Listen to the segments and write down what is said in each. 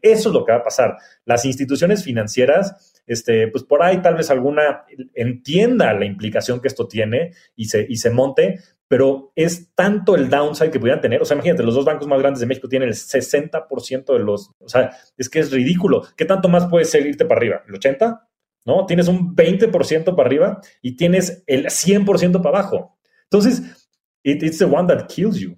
Eso es lo que va a pasar. Las instituciones financieras, este, pues por ahí tal vez alguna entienda la implicación que esto tiene y se, y se monte, pero es tanto el downside que pudieran tener. O sea, imagínate, los dos bancos más grandes de México tienen el 60% de los. O sea, es que es ridículo. ¿Qué tanto más puedes irte para arriba? ¿El 80%? ¿No? Tienes un 20% para arriba y tienes el 100% para abajo. Entonces, it's the one that kills you.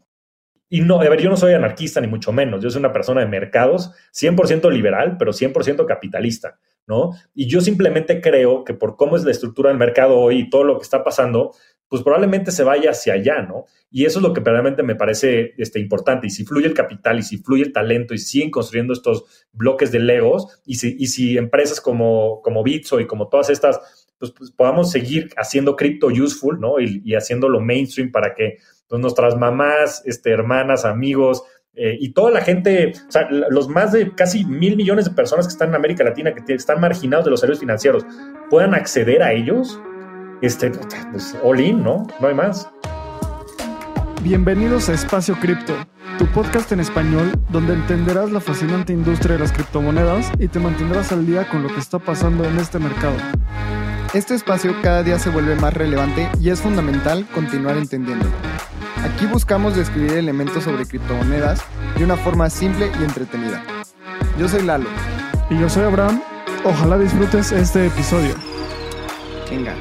Y no, a ver, yo no soy anarquista ni mucho menos, yo soy una persona de mercados, 100% liberal, pero 100% capitalista, ¿no? Y yo simplemente creo que por cómo es la estructura del mercado hoy y todo lo que está pasando, pues probablemente se vaya hacia allá, ¿no? Y eso es lo que realmente me parece este, importante. Y si fluye el capital y si fluye el talento y siguen construyendo estos bloques de legos y si, y si empresas como, como Bitso y como todas estas, pues, pues podamos seguir haciendo cripto useful, ¿no? Y, y haciéndolo mainstream para que pues, nuestras mamás, este, hermanas, amigos, eh, y toda la gente, o sea, los más de casi mil millones de personas que están en América Latina, que están marginados de los servicios financieros, puedan acceder a ellos, este, pues all in, ¿no? No hay más. Bienvenidos a Espacio Cripto, tu podcast en español donde entenderás la fascinante industria de las criptomonedas y te mantendrás al día con lo que está pasando en este mercado. Este espacio cada día se vuelve más relevante y es fundamental continuar entendiéndolo. Aquí buscamos describir elementos sobre criptomonedas de una forma simple y entretenida. Yo soy Lalo. Y yo soy Abraham. Ojalá disfrutes este episodio. Venga.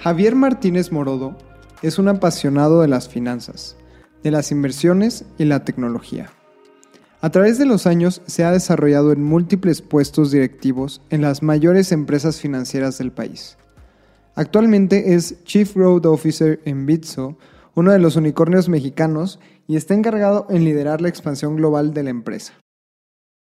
Javier Martínez Morodo es un apasionado de las finanzas, de las inversiones y la tecnología. A través de los años se ha desarrollado en múltiples puestos directivos en las mayores empresas financieras del país. Actualmente es Chief Road Officer en Bitso, uno de los unicornios mexicanos, y está encargado en liderar la expansión global de la empresa.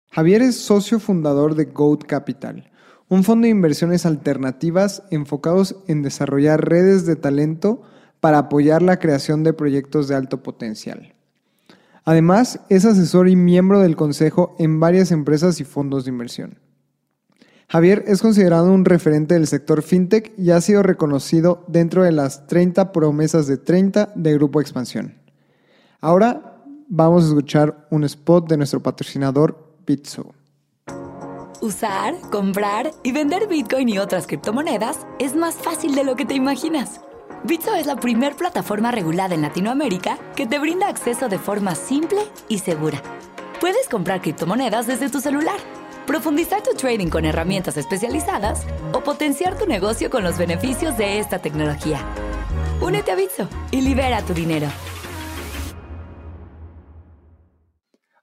Javier es socio fundador de Goat Capital, un fondo de inversiones alternativas enfocados en desarrollar redes de talento para apoyar la creación de proyectos de alto potencial. Además, es asesor y miembro del consejo en varias empresas y fondos de inversión. Javier es considerado un referente del sector fintech y ha sido reconocido dentro de las 30 promesas de 30 de Grupo Expansión. Ahora vamos a escuchar un spot de nuestro patrocinador Bitso. Usar, comprar y vender Bitcoin y otras criptomonedas es más fácil de lo que te imaginas. Bitso es la primer plataforma regulada en Latinoamérica que te brinda acceso de forma simple y segura. Puedes comprar criptomonedas desde tu celular profundizar tu trading con herramientas especializadas o potenciar tu negocio con los beneficios de esta tecnología. Únete a Bitso y libera tu dinero.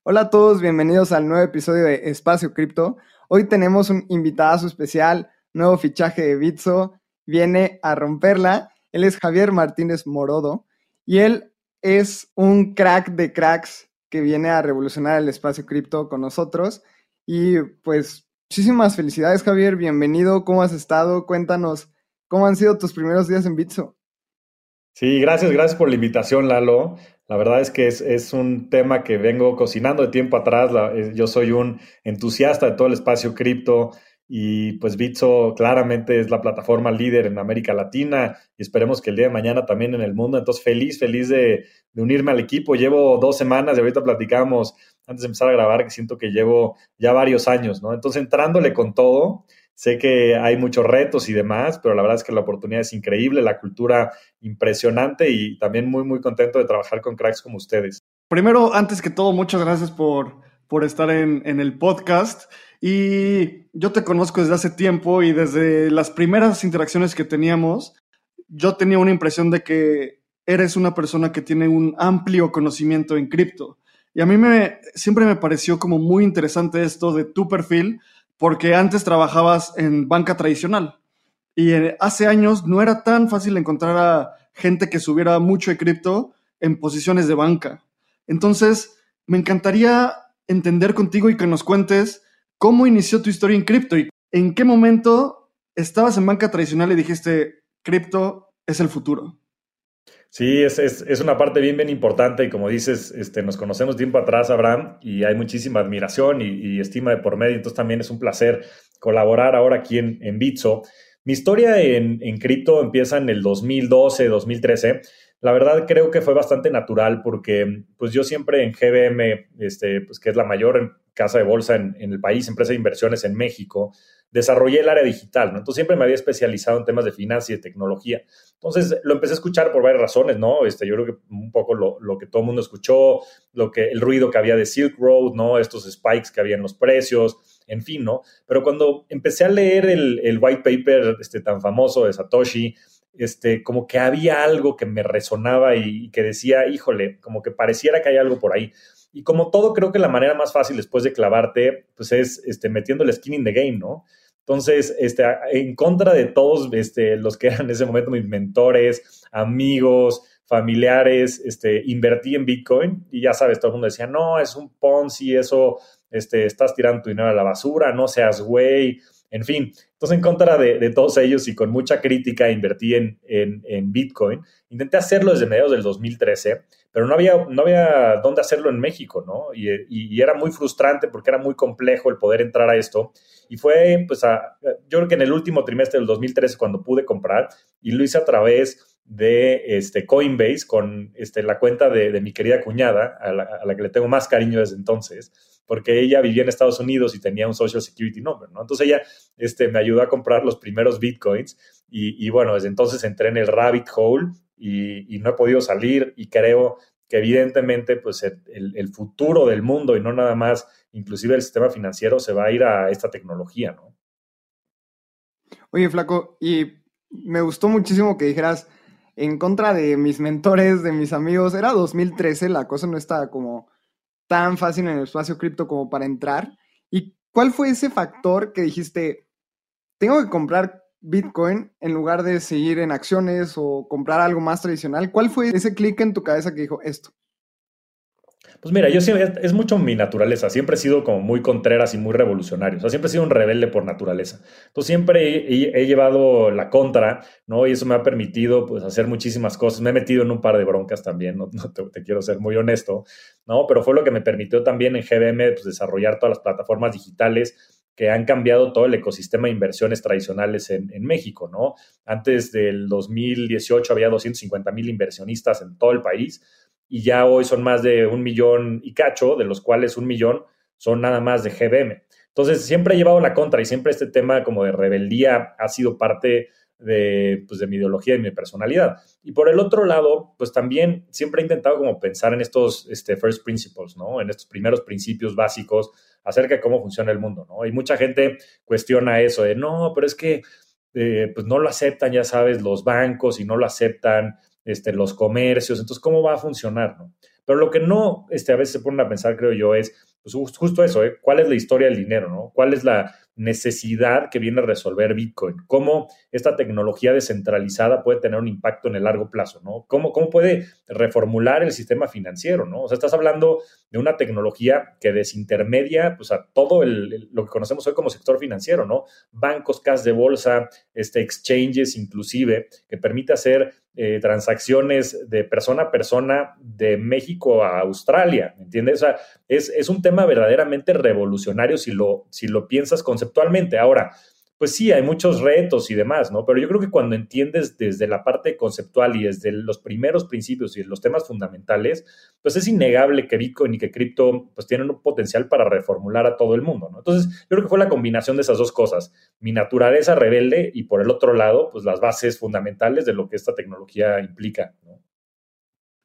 Hola a todos, bienvenidos al nuevo episodio de Espacio Cripto. Hoy tenemos un invitado especial, nuevo fichaje de Bitso, viene a romperla. Él es Javier Martínez Morodo y él es un crack de cracks que viene a revolucionar el espacio cripto con nosotros. Y pues muchísimas felicidades, Javier. Bienvenido. ¿Cómo has estado? Cuéntanos cómo han sido tus primeros días en Bitso. Sí, gracias, gracias por la invitación, Lalo. La verdad es que es, un tema que vengo cocinando de tiempo atrás. yo soy un entusiasta de todo el espacio cripto y pues Bitso claramente es la plataforma líder en América Latina y esperemos que el día de mañana también en el mundo. Entonces, feliz, feliz de, de unirme al equipo. Llevo dos semanas y ahorita platicamos antes de empezar a grabar, que siento que llevo ya varios años, ¿no? Entonces, entrándole con todo, sé que hay muchos retos y demás, pero la verdad es que la oportunidad es increíble, la cultura impresionante y también muy, muy contento de trabajar con cracks como ustedes. Primero, antes que todo, muchas gracias por, por estar en, en el podcast. Y yo te conozco desde hace tiempo y desde las primeras interacciones que teníamos, yo tenía una impresión de que eres una persona que tiene un amplio conocimiento en cripto. Y a mí me, siempre me pareció como muy interesante esto de tu perfil, porque antes trabajabas en banca tradicional. Y eh, hace años no era tan fácil encontrar a gente que subiera mucho de cripto en posiciones de banca. Entonces, me encantaría entender contigo y que nos cuentes cómo inició tu historia en cripto y en qué momento estabas en banca tradicional y dijiste, cripto es el futuro. Sí, es, es, es, una parte bien, bien importante y como dices, este, nos conocemos tiempo atrás, Abraham, y hay muchísima admiración y, y estima de por medio, entonces también es un placer colaborar ahora aquí en, en Bitso. Mi historia en, en cripto empieza en el 2012, 2013. La verdad creo que fue bastante natural porque pues yo siempre en GBM, este, pues que es la mayor casa de bolsa en, en el país, empresa de inversiones en México, desarrollé el área digital, ¿no? Entonces siempre me había especializado en temas de finanzas y de tecnología. Entonces lo empecé a escuchar por varias razones, ¿no? Este, yo creo que un poco lo, lo, que todo el mundo escuchó, lo que, el ruido que había de Silk Road, ¿no? Estos spikes que había en los precios, en fin, ¿no? Pero cuando empecé a leer el, el white paper este, tan famoso de Satoshi, este, como que había algo que me resonaba y, y que decía, híjole, como que pareciera que hay algo por ahí. Y como todo, creo que la manera más fácil después de clavarte, pues es este, metiendo el skin in the game, ¿no? Entonces, este, en contra de todos este, los que eran en ese momento mis mentores, amigos, familiares, este, invertí en Bitcoin y ya sabes, todo el mundo decía, no, es un Ponzi, eso, este, estás tirando tu dinero a la basura, no seas güey, en fin. Entonces, en contra de, todos ellos y con mucha crítica, invertí en, en, en, Bitcoin. Intenté hacerlo desde mediados del 2013, pero no había, no había dónde hacerlo en México, ¿no? Y, y, era muy frustrante porque era muy complejo el poder entrar a esto. Y fue, pues, a, yo creo que en el último trimestre del 2013 cuando pude comprar y lo hice a través de este, Coinbase con este, la cuenta de, de mi querida cuñada, a la, a la que le tengo más cariño desde entonces porque ella vivía en Estados Unidos y tenía un Social Security Number, ¿no? Entonces ella este, me ayudó a comprar los primeros bitcoins y, y bueno, desde entonces entré en el rabbit hole y, y, no he podido salir y creo que evidentemente pues el, el, futuro del mundo y no nada más, inclusive el sistema financiero, se va a ir a esta tecnología, ¿no? Oye, Flaco, y me gustó muchísimo que dijeras en contra de mis mentores, de mis amigos, era 2013, la cosa no estaba como tan fácil en el espacio cripto como para entrar. ¿Y cuál fue ese factor que dijiste, tengo que comprar Bitcoin en lugar de seguir en acciones o comprar algo más tradicional? ¿Cuál fue ese clic en tu cabeza que dijo esto? Pues mira, yo siempre, es mucho mi naturaleza, siempre he sido como muy contreras y muy revolucionario, o sea, siempre he sido un rebelde por naturaleza. Entonces siempre he, he, llevado la contra, ¿no? Y eso me ha permitido, pues, hacer muchísimas cosas. Me he metido en un par de broncas también, no, no te, te, quiero ser muy honesto, ¿no? Pero fue lo que me permitió también en GBM, pues, desarrollar todas las plataformas digitales que han cambiado todo el ecosistema de inversiones tradicionales en, en México, ¿no? Antes del 2018 había 250 mil inversionistas en todo el país y ya hoy son más de un millón y cacho, de los cuales un millón son nada más de GBM. Entonces, siempre he llevado la contra y siempre este tema como de rebeldía ha sido parte de, pues, de mi ideología y mi personalidad. Y por el otro lado, pues también siempre he intentado como pensar en estos este, first principles, ¿no? En estos primeros principios básicos acerca de cómo funciona el mundo, ¿no? Y mucha gente cuestiona eso de, no, pero es que eh, pues no lo aceptan, ya sabes, los bancos y no lo aceptan este, los comercios, entonces, ¿cómo va a funcionar? No? Pero lo que no este, a veces se ponen a pensar, creo yo, es pues, justo eso, ¿eh? ¿cuál es la historia del dinero? ¿no? ¿Cuál es la necesidad que viene a resolver Bitcoin? ¿Cómo esta tecnología descentralizada puede tener un impacto en el largo plazo? ¿no? ¿Cómo, ¿Cómo puede reformular el sistema financiero? ¿no? O sea, estás hablando de una tecnología que desintermedia pues, a todo el, lo que conocemos hoy como sector financiero, ¿no? Bancos, cas de bolsa, este, exchanges inclusive, que permite hacer eh, transacciones de persona a persona de México a Australia, ¿me entiendes? O sea, es, es un tema verdaderamente revolucionario si lo, si lo piensas conceptualmente. Ahora, pues sí, hay muchos retos y demás, ¿no? Pero yo creo que cuando entiendes desde la parte conceptual y desde los primeros principios y los temas fundamentales, pues es innegable que Bitcoin y que cripto pues tienen un potencial para reformular a todo el mundo, ¿no? Entonces, yo creo que fue la combinación de esas dos cosas, mi naturaleza rebelde y por el otro lado, pues las bases fundamentales de lo que esta tecnología implica.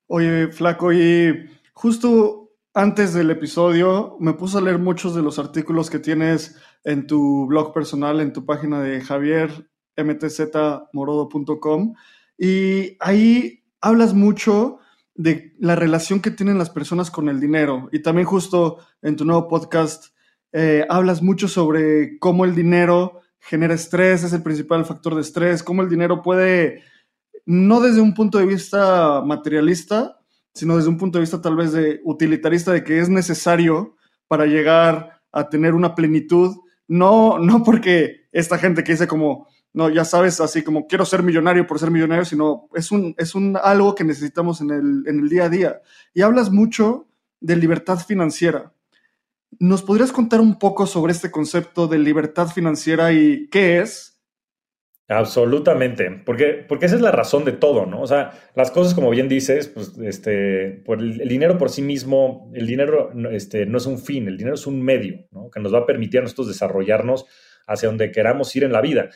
Oye, Flaco, y justo antes del episodio me puse a leer muchos de los artículos que tienes en tu blog personal, en tu página de javiermtzmorodo.com y ahí hablas mucho de la relación que tienen las personas con el dinero y también justo en tu nuevo podcast eh, hablas mucho sobre cómo el dinero genera estrés, es el principal factor de estrés, cómo el dinero puede, no desde un punto de vista materialista, sino desde un punto de vista tal vez de utilitarista, de que es necesario para llegar a tener una plenitud, no, no porque esta gente que dice como, no, ya sabes, así como quiero ser millonario por ser millonario, sino es un, es un algo que necesitamos en el, en el día a día. Y hablas mucho de libertad financiera. ¿Nos podrías contar un poco sobre este concepto de libertad financiera y qué es? Absolutamente, porque, porque esa es la razón de todo, ¿no? O sea, las cosas, como bien dices, pues, este, por el, dinero por sí mismo, el dinero este, no es un fin, el dinero es un medio, ¿no? Que nos va a permitir a nosotros desarrollarnos hacia donde queramos ir en la vida.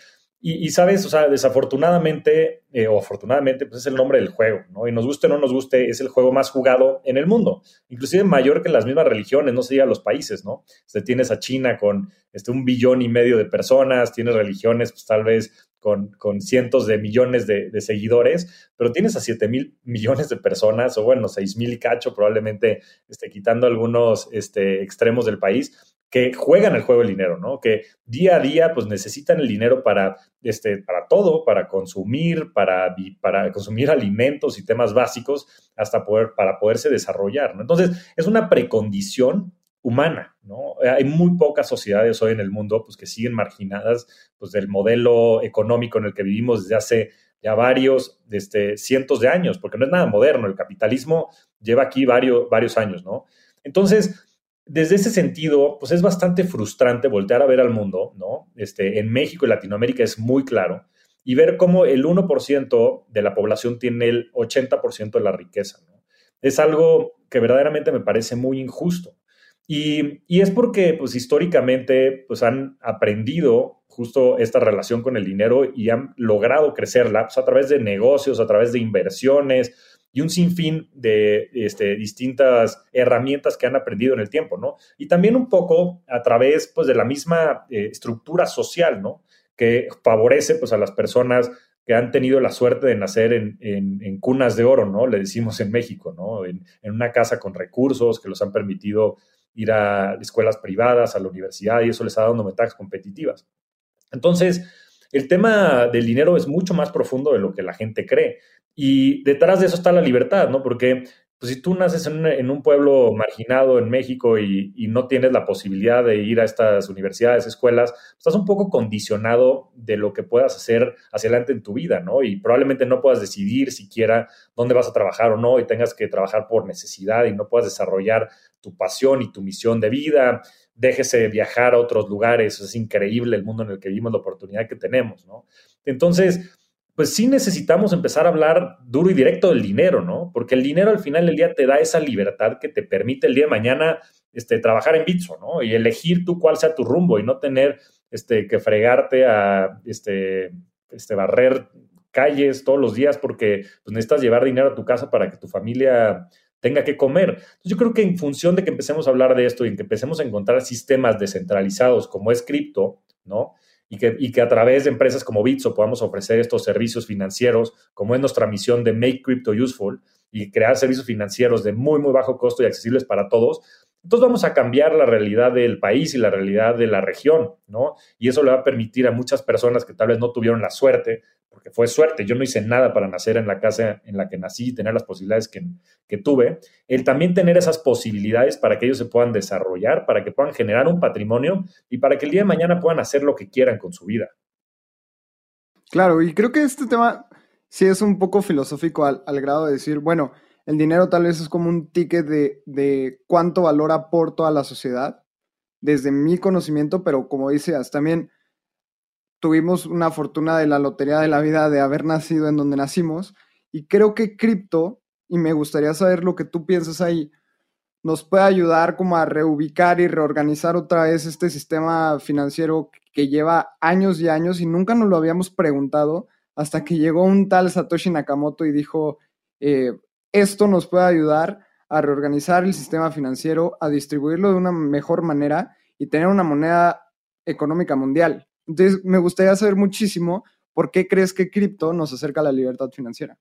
Y, sabes, o sea, desafortunadamente eh, o afortunadamente, pues es el nombre del juego, ¿no? Y nos guste o no nos guste, es el juego más jugado en el mundo, inclusive mayor que las mismas religiones, no se diga los países, ¿no? Este, tienes a China con este, un billón y medio de personas, tienes religiones, pues tal vez con, con cientos de millones de, seguidores, pero tienes a 7 mil millones de personas, o bueno, 6 mil cacho, probablemente este, quitando algunos este, extremos del país, que juegan el juego del dinero, ¿no? Que día a día pues necesitan el dinero para, este, para todo, para consumir, para, para consumir alimentos y temas básicos, hasta poder, para poderse desarrollar, ¿no? Entonces, es una precondición humana, ¿no? Hay muy pocas sociedades hoy en el mundo pues, que siguen marginadas pues, del modelo económico en el que vivimos desde hace ya varios, desde cientos de años, porque no es nada moderno, el capitalismo lleva aquí varios, varios años, ¿no? Entonces, desde ese sentido, pues es bastante frustrante voltear a ver al mundo, ¿no? Este, en México y Latinoamérica es muy claro, y ver cómo el 1% de la población tiene el 80% de la riqueza, ¿no? Es algo que verdaderamente me parece muy injusto. Y, es porque, pues históricamente, pues han aprendido justo esta relación con el dinero y han logrado crecerla pues, a través de negocios, a través de inversiones, y un sinfín de este, distintas herramientas que han aprendido en el tiempo, ¿no? Y también un poco a través, pues, de la misma eh, estructura social, ¿no? Que favorece, pues, a las personas que han tenido la suerte de nacer en, cunas de oro, ¿no? Le decimos en México, ¿no? En, en, una casa con recursos que los han permitido ir a escuelas privadas, a la universidad, y eso les ha dado ventajas competitivas. Entonces, el tema del dinero es mucho más profundo de lo que la gente cree. Y detrás de eso está la libertad, ¿no? Porque pues, si tú naces en un, pueblo marginado en México y, no tienes la posibilidad de ir a estas universidades, escuelas, estás un poco condicionado de lo que puedas hacer hacia adelante en tu vida, ¿no? Y probablemente no puedas decidir siquiera dónde vas a trabajar o no y tengas que trabajar por necesidad y no puedas desarrollar tu pasión y tu misión de vida. Déjese viajar a otros lugares, es increíble el mundo en el que vivimos, la oportunidad que tenemos, ¿no? Entonces, pues sí necesitamos empezar a hablar duro y directo del dinero, ¿no? Porque el dinero al final del día te da esa libertad que te permite el día de mañana este, trabajar en Bitso, ¿no? Y elegir tú cuál sea tu rumbo y no tener este, que fregarte a este, este, barrer calles todos los días porque pues, necesitas llevar dinero a tu casa para que tu familia tenga que comer. Entonces, yo creo que en función de que empecemos a hablar de esto y en que empecemos a encontrar sistemas descentralizados como es cripto, ¿no? y que, y que a través de empresas como Bitso podamos ofrecer estos servicios financieros, como es nuestra misión de Make Crypto Useful y crear servicios financieros de muy, muy bajo costo y accesibles para todos, entonces vamos a cambiar la realidad del país y la realidad de la región, ¿no? Y eso le va a permitir a muchas personas que tal vez no tuvieron la suerte porque fue suerte, yo no hice nada para nacer en la casa en la que nací y tener las posibilidades que, que, tuve, el también tener esas posibilidades para que ellos se puedan desarrollar, para que puedan generar un patrimonio y para que el día de mañana puedan hacer lo que quieran con su vida. Claro, y creo que este tema sí es un poco filosófico al, grado de decir, bueno, el dinero tal vez es como un ticket de, de cuánto valor aporto a la sociedad, desde mi conocimiento, pero como dices, también tuvimos una fortuna de la lotería de la vida de haber nacido en donde nacimos. Y creo que cripto, y me gustaría saber lo que tú piensas ahí, nos puede ayudar como a reubicar y reorganizar otra vez este sistema financiero que lleva años y años y nunca nos lo habíamos preguntado hasta que llegó un tal Satoshi Nakamoto y dijo, eh, esto nos puede ayudar a reorganizar el sistema financiero, a distribuirlo de una mejor manera y tener una moneda económica mundial. Entonces, me gustaría saber muchísimo por qué crees que cripto nos acerca a la libertad financiera.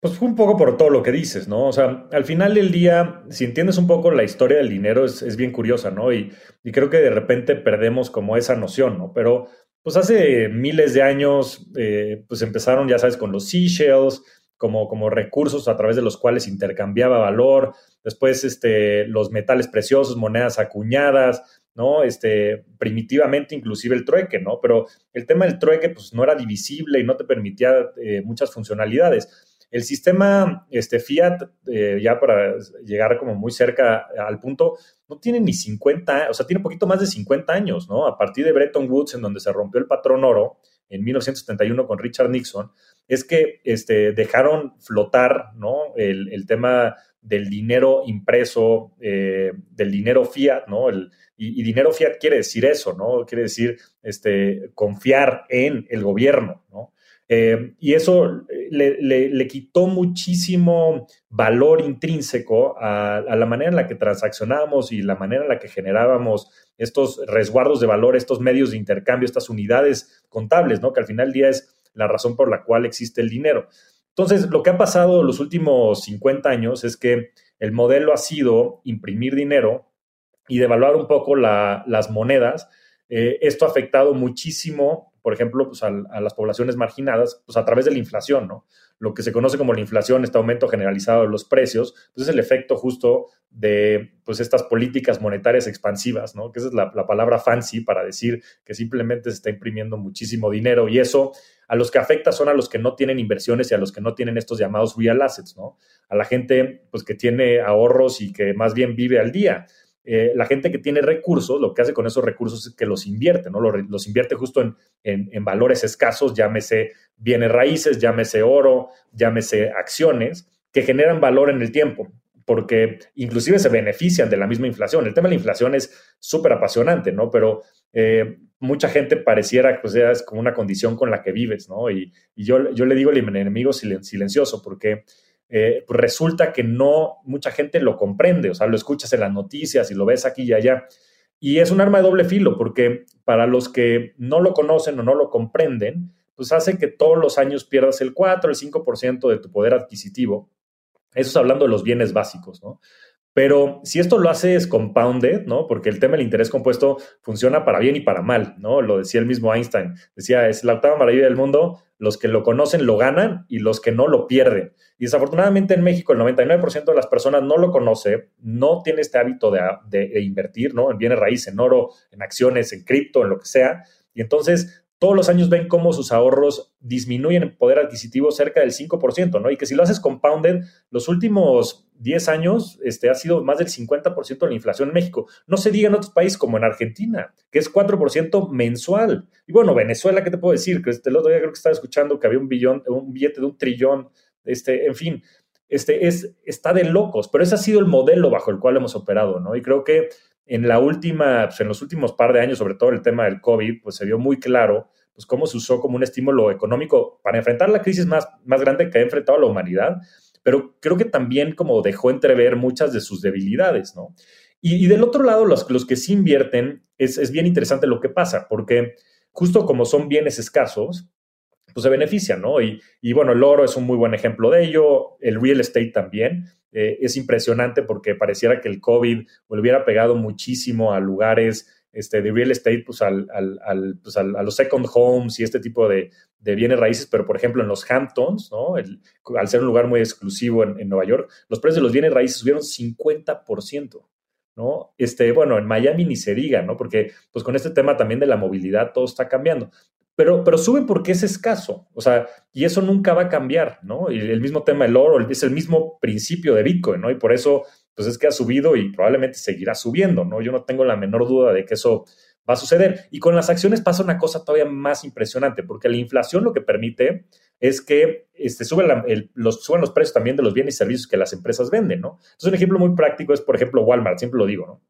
Pues un poco por todo lo que dices, ¿no? O sea, al final del día, si entiendes un poco la historia del dinero, es, bien curiosa, ¿no? Y, creo que de repente perdemos como esa noción, ¿no? Pero pues hace miles de años, eh, pues empezaron, ya sabes, con los seashells, como, como recursos a través de los cuales intercambiaba valor, después este, los metales preciosos, monedas acuñadas, ¿no? Este, primitivamente inclusive el trueque, ¿no? Pero el tema del trueque pues no era divisible y no te permitía eh, muchas funcionalidades. El sistema este, Fiat, eh, ya para llegar como muy cerca al punto, no tiene ni 50, o sea, tiene un poquito más de 50 años, ¿no? A partir de Bretton Woods, en donde se rompió el patrón oro en 1971 con Richard Nixon, es que este, dejaron flotar, ¿no? El, tema del dinero impreso, eh, del dinero fiat, ¿no? El, y, dinero fiat quiere decir eso, ¿no? Quiere decir este, confiar en el gobierno, ¿no? Eh, y eso le, quitó muchísimo valor intrínseco a, la manera en la que transaccionábamos y la manera en la que generábamos estos resguardos de valor, estos medios de intercambio, estas unidades contables, ¿no? Que al final del día es la razón por la cual existe el dinero. Entonces, lo que ha pasado los últimos 50 años es que el modelo ha sido imprimir dinero y devaluar un poco las monedas. Eh, esto ha afectado muchísimo por ejemplo, pues a, las poblaciones marginadas, pues a través de la inflación, ¿no? Lo que se conoce como la inflación, este aumento generalizado de los precios, pues es el efecto justo de pues estas políticas monetarias expansivas, ¿no? Que esa es la, palabra fancy para decir que simplemente se está imprimiendo muchísimo dinero y eso a los que afecta son a los que no tienen inversiones y a los que no tienen estos llamados real assets, ¿no? A la gente pues que tiene ahorros y que más bien vive al día. Eh, la gente que tiene recursos, lo que hace con esos recursos es que los invierte, ¿no? Los, invierte justo en, en, valores escasos, llámese bienes raíces, llámese oro, llámese acciones, que generan valor en el tiempo, porque inclusive se benefician de la misma inflación. El tema de la inflación es súper apasionante, ¿no? Pero eh, mucha gente pareciera que pues, es como una condición con la que vives, ¿no? Y, yo, yo le digo el enemigo silencioso, porque eh, pues resulta que no mucha gente lo comprende, o sea, lo escuchas en las noticias y lo ves aquí y allá. Y es un arma de doble filo, porque para los que no lo conocen o no lo comprenden, pues hace que todos los años pierdas el 4, el 5% de tu poder adquisitivo. Eso es hablando de los bienes básicos, ¿no? Pero si esto lo haces compounded, ¿no? Porque el tema del interés compuesto funciona para bien y para mal, ¿no? Lo decía el mismo Einstein. Decía, es la octava maravilla del mundo, los que lo conocen lo ganan y los que no lo pierden. Y desafortunadamente en México el 99% de las personas no lo conoce, no tiene este hábito de, de invertir, ¿no? En bienes raíces, en oro, en acciones, en cripto, en lo que sea. Y entonces todos los años ven cómo sus ahorros disminuyen en poder adquisitivo cerca del 5%, ¿no? Y que si lo haces compounded, los últimos 10 años este, ha sido más del 50% de la inflación en México. No se diga en otros países como en Argentina, que es 4% mensual. Y bueno, Venezuela, ¿qué te puedo decir? Que este, el otro día creo que estaba escuchando que había un billón, un billete de un trillón, este, en fin, este, es, está de locos, pero ese ha sido el modelo bajo el cual hemos operado, ¿no? Y creo que en la última, pues en los últimos par de años, sobre todo el tema del COVID, pues se vio muy claro pues cómo se usó como un estímulo económico para enfrentar la crisis más, más grande que ha enfrentado la humanidad, pero creo que también como dejó entrever muchas de sus debilidades, ¿no? Y, del otro lado, los, los que sí invierten, es, es bien interesante lo que pasa, porque justo como son bienes escasos, pues se benefician, ¿no? Y, y, bueno, el oro es un muy buen ejemplo de ello, el real estate también. Eh, es impresionante porque pareciera que el COVID hubiera pegado muchísimo a lugares este, de real estate, pues, al, al, pues a los second homes y este tipo de, de, bienes raíces, pero por ejemplo en los Hamptons, ¿no? al ser un lugar muy exclusivo en, en, Nueva York, los precios de los bienes raíces subieron 50%. ¿no? Este, bueno, en Miami ni se diga, ¿no? Porque pues con este tema también de la movilidad todo está cambiando. Pero, pero sube porque es escaso, o sea, y eso nunca va a cambiar, ¿no? Y el mismo tema del oro es el mismo principio de Bitcoin, ¿no? Y por eso, pues es que ha subido y probablemente seguirá subiendo, ¿no? Yo no tengo la menor duda de que eso va a suceder. Y con las acciones pasa una cosa todavía más impresionante, porque la inflación lo que permite es que este, suben, los, suben los precios también de los bienes y servicios que las empresas venden, ¿no? Entonces, un ejemplo muy práctico es, por ejemplo, Walmart, siempre lo digo, ¿no?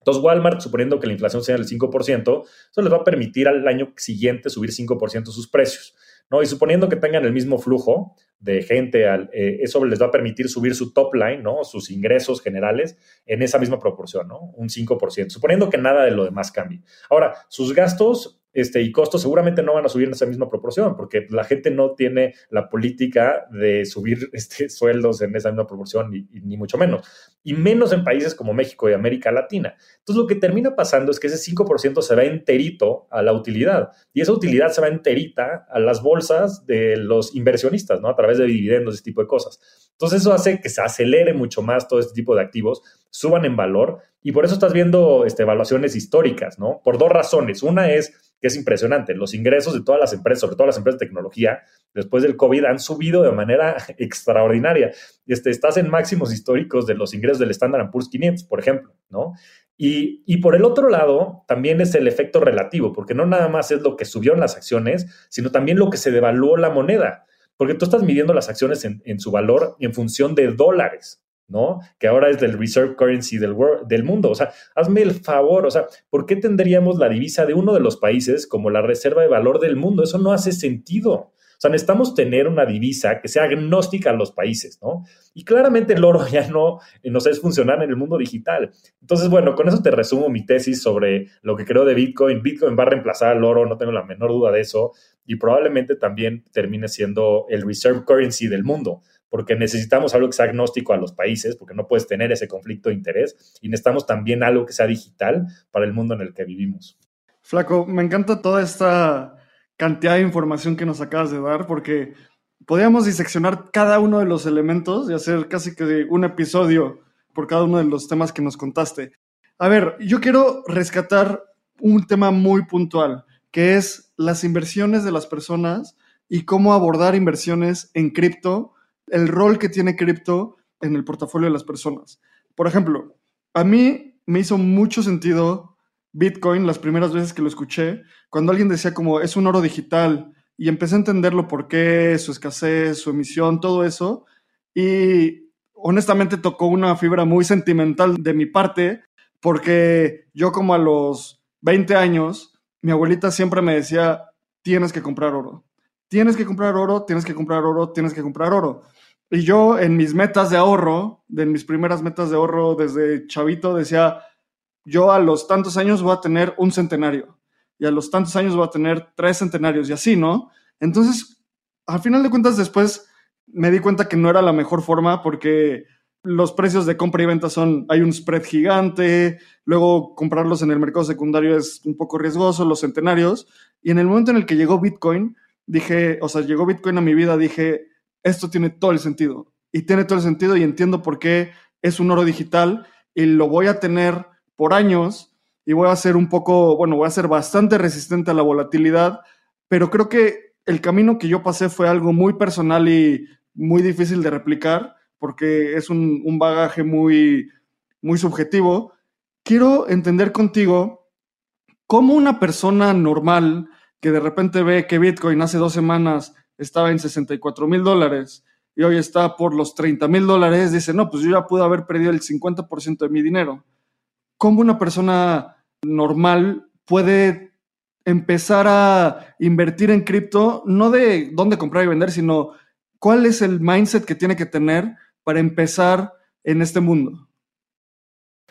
Entonces, Walmart, suponiendo que la inflación sea del 5%, eso les va a permitir al año siguiente subir 5% sus precios. ¿No? Y suponiendo que tengan el mismo flujo de gente, eh, eso les va a permitir subir su top line, ¿no? sus ingresos generales en esa misma proporción, ¿no? un 5%, suponiendo que nada de lo demás cambie. Ahora, sus gastos este, y costos seguramente no van a subir en esa misma proporción, porque la gente no tiene la política de subir este, sueldos en esa misma proporción, ni, ni mucho menos. y menos en países como México y América Latina. Entonces lo que termina pasando es que ese 5% se va enterito a la utilidad y esa utilidad se va enterita a las bolsas de los inversionistas, ¿no? A través de dividendos, ese tipo de cosas. Entonces eso hace que se acelere mucho más todo este tipo de activos, suban en valor y por eso estás viendo este, evaluaciones históricas, ¿no? Por dos razones. Una es que es impresionante. Los ingresos de todas las empresas, sobre todo las empresas de tecnología, después del COVID han subido de manera extraordinaria. Este, estás en máximos históricos de los ingresos del Standard Poor's 500, por ejemplo, ¿no? Y, por el otro lado, también es el efecto relativo, porque no nada más es lo que subió en las acciones, sino también lo que se devaluó la moneda, porque tú estás midiendo las acciones en, su valor en función de dólares, ¿no? Que ahora es del reserve currency del, del mundo. O sea, hazme el favor, o sea, ¿por qué tendríamos la divisa de uno de los países como la reserva de valor del mundo? Eso no hace sentido. Sea, necesitamos tener una divisa que sea agnóstica a los países, ¿no? Y claramente el oro ya no nos es funcionar en el mundo digital. Entonces, bueno, con eso te resumo mi tesis sobre lo que creo de Bitcoin. Bitcoin va a reemplazar al oro, no tengo la menor duda de eso, y probablemente también termine siendo el reserve currency del mundo porque necesitamos algo que sea agnóstico a los países, porque no puedes tener ese conflicto de interés, y necesitamos también algo que sea digital para el mundo en el que vivimos. Flaco, me encanta toda esta cantidad de información que nos acabas de dar, porque podríamos diseccionar cada uno de los elementos y hacer casi que un episodio por cada uno de los temas que nos contaste. A ver, yo quiero rescatar un tema muy puntual, que es las inversiones de las personas y cómo abordar inversiones en cripto el rol que tiene cripto en el portafolio de las personas. Por ejemplo, a mí me hizo mucho sentido Bitcoin las primeras veces que lo escuché, cuando alguien decía como es un oro digital y empecé a entenderlo por qué, su escasez, su emisión, todo eso. Y honestamente tocó una fibra muy sentimental de mi parte, porque yo como a los 20 años, mi abuelita siempre me decía, tienes que comprar oro. Tienes que comprar oro, tienes que comprar oro, tienes que comprar oro. Y yo en mis metas de ahorro, de mis primeras metas de ahorro desde chavito, decía, yo a los tantos años voy a tener un centenario y a los tantos años voy a tener tres centenarios y así, ¿no? Entonces, al final de cuentas, después me di cuenta que no era la mejor forma porque los precios de compra y venta son, hay un spread gigante, luego comprarlos en el mercado secundario es un poco riesgoso, los centenarios, y en el momento en el que llegó Bitcoin, dije, o sea, llegó Bitcoin a mi vida, dije, esto tiene todo el sentido. Y tiene todo el sentido y entiendo por qué es un oro digital y lo voy a tener por años y voy a ser un poco, bueno, voy a ser bastante resistente a la volatilidad, pero creo que el camino que yo pasé fue algo muy personal y muy difícil de replicar porque es un, bagaje muy, muy subjetivo. Quiero entender contigo cómo una persona normal que de repente ve que Bitcoin hace dos semanas estaba en 64 mil dólares y hoy está por los 30 mil dólares, dice, no, pues yo ya pude haber perdido el 50% de mi dinero. ¿Cómo una persona normal puede empezar a invertir en cripto, no de dónde comprar y vender, sino cuál es el mindset que tiene que tener para empezar en este mundo?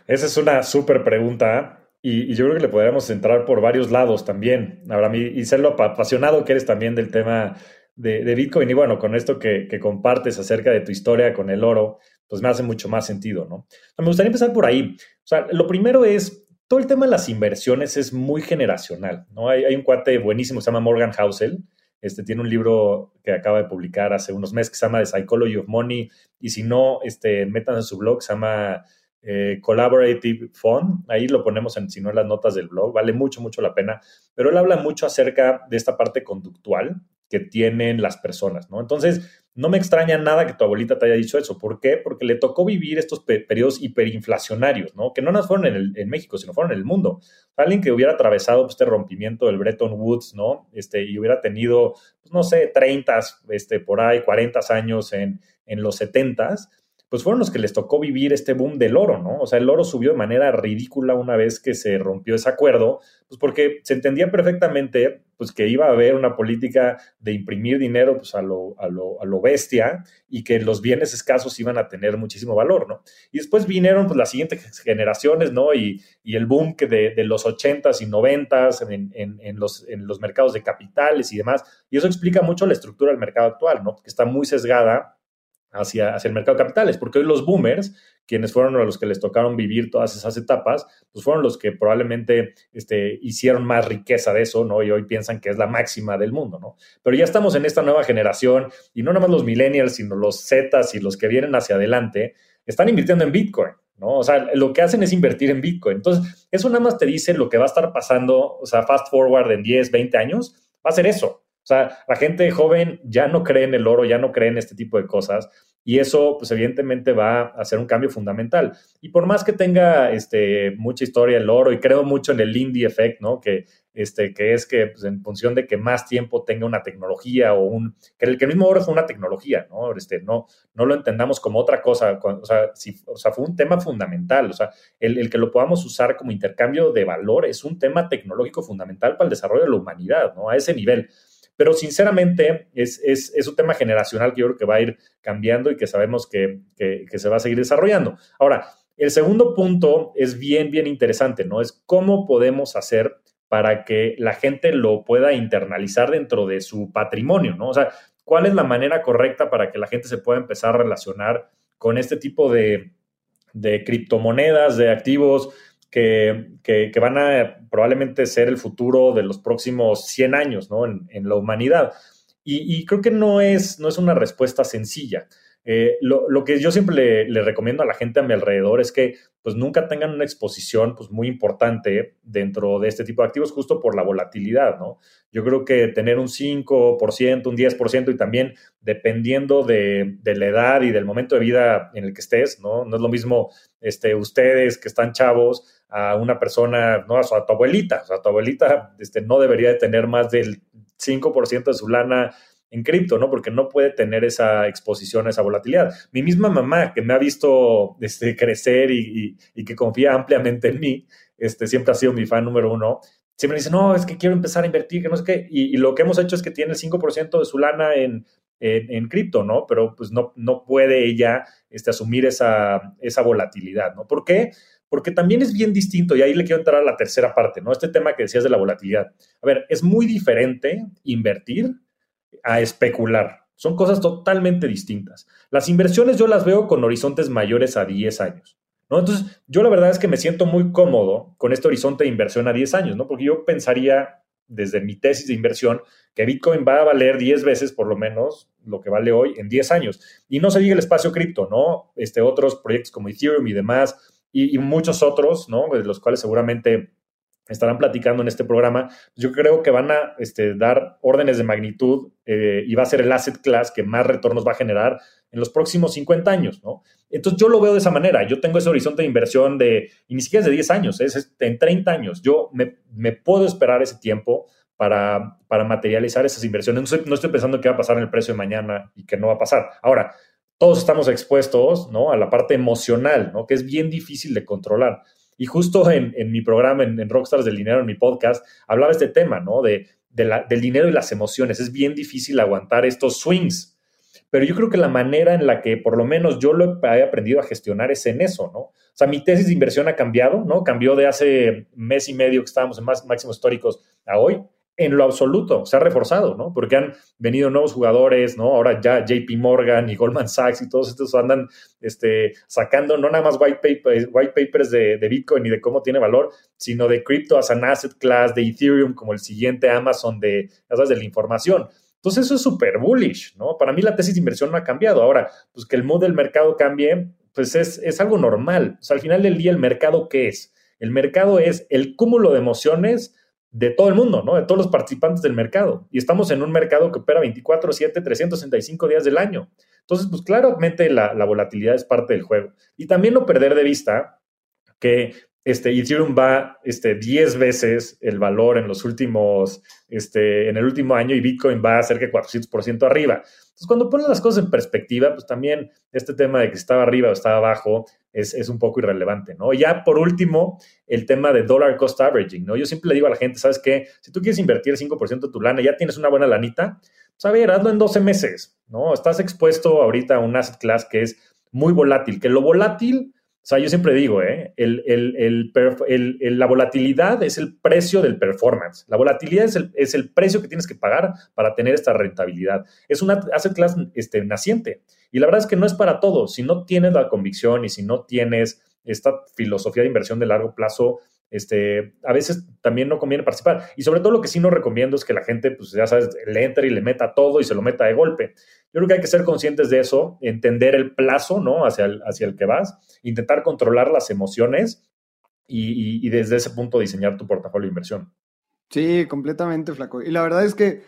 Esa es una súper pregunta y, yo creo que le podríamos entrar por varios lados también. Ahora, y ser lo apasionado que eres también del tema de, Bitcoin. Y bueno, con esto que, compartes acerca de tu historia con el oro, pues me hace mucho más sentido, ¿no? Me gustaría empezar por ahí. O sea, lo primero es, todo el tema de las inversiones es muy generacional, ¿no? Hay, un cuate buenísimo, se llama Morgan Housel. Este, tiene un libro que acaba de publicar hace unos meses que se llama The Psychology of Money. Y si no, este, metan en su blog, se llama eh, Collaborative Fund. Ahí lo ponemos en, si no, en las notas del blog. Vale mucho, mucho la pena. Pero él habla mucho acerca de esta parte conductual que tienen las personas, ¿no? Entonces, no me extraña nada que tu abuelita te haya dicho eso. ¿Por qué? Porque le tocó vivir estos periodos hiperinflacionarios, ¿no? Que no nos fueron en, México, sino fueron en el mundo. Alguien que hubiera atravesado pues, este rompimiento del Bretton Woods, ¿no? Este, y hubiera tenido, pues, no sé, 30, este, por ahí, 40 años en, en los 70 pues fueron los que les tocó vivir este boom del oro, ¿no? O sea, el oro subió de manera ridícula una vez que se rompió ese acuerdo, pues porque se entendía perfectamente pues que iba a haber una política de imprimir dinero pues a lo, a lo, a lo bestia y que los bienes escasos iban a tener muchísimo valor, ¿no? Y después vinieron pues las siguientes generaciones, ¿no? Y, y el boom que de, de los 80s y 90s en, en, en, los, en los mercados de capitales y demás. Y eso explica mucho la estructura del mercado actual, ¿no? Que está muy sesgada hacia, hacia el mercado de capitales, porque hoy los boomers, quienes fueron a los que les tocaron vivir todas esas etapas, pues fueron los que probablemente este, hicieron más riqueza de eso, ¿no? Y hoy piensan que es la máxima del mundo, ¿no? Pero ya estamos en esta nueva generación, y no nada más los millennials, sino los Zetas y los que vienen hacia adelante, están invirtiendo en Bitcoin. ¿no? O sea, lo que hacen es invertir en Bitcoin. Entonces, eso nada más te dice lo que va a estar pasando, o sea, fast forward en 10, 20 años, va a ser eso. Sea, la gente joven ya no cree en el oro, ya no cree en este tipo de cosas. Y eso, pues evidentemente va a hacer un cambio fundamental. Y por más que tenga este, mucha historia el oro, y creo mucho en el Lindy Effect, ¿no? Que, este, que es que pues, en función de que más tiempo tenga una tecnología o un... Que el, que el mismo oro fue una tecnología, ¿no? Este, no, no lo entendamos como otra cosa. O sea, si, o sea, fue un tema fundamental. O sea, el, el, que lo podamos usar como intercambio de valor es un tema tecnológico fundamental para el desarrollo de la humanidad, ¿no? A ese nivel. Pero sinceramente es, es, es, un tema generacional que yo creo que va a ir cambiando y que sabemos que, que, se va a seguir desarrollando. Ahora, el segundo punto es bien, bien interesante, ¿no? Es cómo podemos hacer para que la gente lo pueda internalizar dentro de su patrimonio, ¿no? O sea, ¿cuál es la manera correcta para que la gente se pueda empezar a relacionar con este tipo de, de criptomonedas, de activos, que, que, que, van a probablemente ser el futuro de los próximos 100 años ¿no? en, en la humanidad. Y, y, creo que no es, no es una respuesta sencilla. Eh, lo, lo, que yo siempre le, le, recomiendo a la gente a mi alrededor es que pues nunca tengan una exposición pues muy importante dentro de este tipo de activos justo por la volatilidad, ¿no? Yo creo que tener un 5%, un 10% y también dependiendo de, de, la edad y del momento de vida en el que estés, ¿no? No es lo mismo este, ustedes que están chavos a una persona, no, a, su, a tu abuelita, o sea, tu abuelita este, no debería de tener más del 5% de su lana en cripto, ¿no? Porque no puede tener esa exposición esa volatilidad. Mi misma mamá, que me ha visto este, crecer y, y, que confía ampliamente en mí, este, siempre ha sido mi fan número uno, siempre dice, no, es que quiero empezar a invertir, que no sé qué, y, y lo que hemos hecho es que tiene el 5% de su lana en, en, en cripto, ¿no? Pero pues no, no puede ella este, asumir esa, esa volatilidad, ¿no? ¿Por qué? Porque también es bien distinto, y ahí le quiero entrar a la tercera parte, ¿no? Este tema que decías de la volatilidad. A ver, es muy diferente invertir a especular. Son cosas totalmente distintas. Las inversiones yo las veo con horizontes mayores a 10 años. ¿no? Entonces, yo la verdad es que me siento muy cómodo con este horizonte de inversión a 10 años, ¿no? Porque yo pensaría desde mi tesis de inversión que Bitcoin va a valer 10 veces por lo menos lo que vale hoy en 10 años. Y no se diga el espacio cripto, ¿no? Este, otros proyectos como Ethereum y demás, y, y, muchos otros, ¿no? De los cuales seguramente estarán platicando en este programa, yo creo que van a este, dar órdenes de magnitud eh, y va a ser el asset class que más retornos va a generar en los próximos 50 años, ¿no? Entonces yo lo veo de esa manera, yo tengo ese horizonte de inversión de, y ni siquiera es de 10 años, es en 30 años, yo me, puedo esperar ese tiempo para, materializar esas inversiones, no estoy, no estoy pensando qué va a pasar en el precio de mañana y que no va a pasar. Ahora, todos estamos expuestos ¿no? a la parte emocional, ¿no? que es bien difícil de controlar. Y justo en, en mi programa, en, Rockstars del Dinero, en mi podcast, hablaba este tema, ¿no? De, del dinero y las emociones. Es bien difícil aguantar estos swings. Pero yo creo que la manera en la que por lo menos yo lo he aprendido a gestionar es en eso, ¿no? O sea, mi tesis de inversión ha cambiado, ¿no? Cambió de hace mes y medio que estábamos en más, máximos históricos a hoy en lo absoluto, se ha reforzado, ¿no? Porque han venido nuevos jugadores, ¿no? Ahora ya JP Morgan y Goldman Sachs y todos estos andan este, sacando no nada más white, paper, white papers de, Bitcoin y de cómo tiene valor, sino de crypto as an asset class, de Ethereum como el siguiente Amazon de, ¿sabes? de la información. Entonces eso es súper bullish, ¿no? Para mí la tesis de inversión no ha cambiado. Ahora, pues que el mood del mercado cambie, pues es, es algo normal. O sea, al final del día, ¿el mercado qué es? El mercado es el cúmulo de emociones de todo el mundo, ¿no? De todos los participantes del mercado. Y estamos en un mercado que opera 24, 7, 365 días del año. Entonces, pues claramente la, la, volatilidad es parte del juego. Y también no perder de vista que este, Ethereum va este, 10 veces el valor en los últimos, este, en el último año y Bitcoin va cerca de 400% arriba. Entonces, cuando pones las cosas en perspectiva, pues también este tema de que estaba arriba o estaba abajo es, es, un poco irrelevante, ¿no? Ya por último, el tema de dollar cost averaging, ¿no? Yo siempre le digo a la gente, ¿sabes qué? Si tú quieres invertir 5% de tu lana, ya tienes una buena lanita, pues a ver, hazlo en 12 meses, ¿no? Estás expuesto ahorita a un asset class que es muy volátil, que lo volátil sea, yo siempre digo, ¿eh? la volatilidad es el precio del performance. La volatilidad es el, es el, precio que tienes que pagar para tener esta rentabilidad. Es una asset class este, naciente. Y la verdad es que no es para todos. Si no tienes la convicción y si no tienes esta filosofía de inversión de largo plazo, este, a veces también no conviene participar. Y sobre todo lo que sí no recomiendo es que la gente, pues ya sabes, le entre y le meta todo y se lo meta de golpe. Yo creo que hay que ser conscientes de eso, entender el plazo, ¿no? Hacia el, hacia el que vas, intentar controlar las emociones y, desde ese punto diseñar tu portafolio de inversión. Sí, completamente, Flaco. Y la verdad es que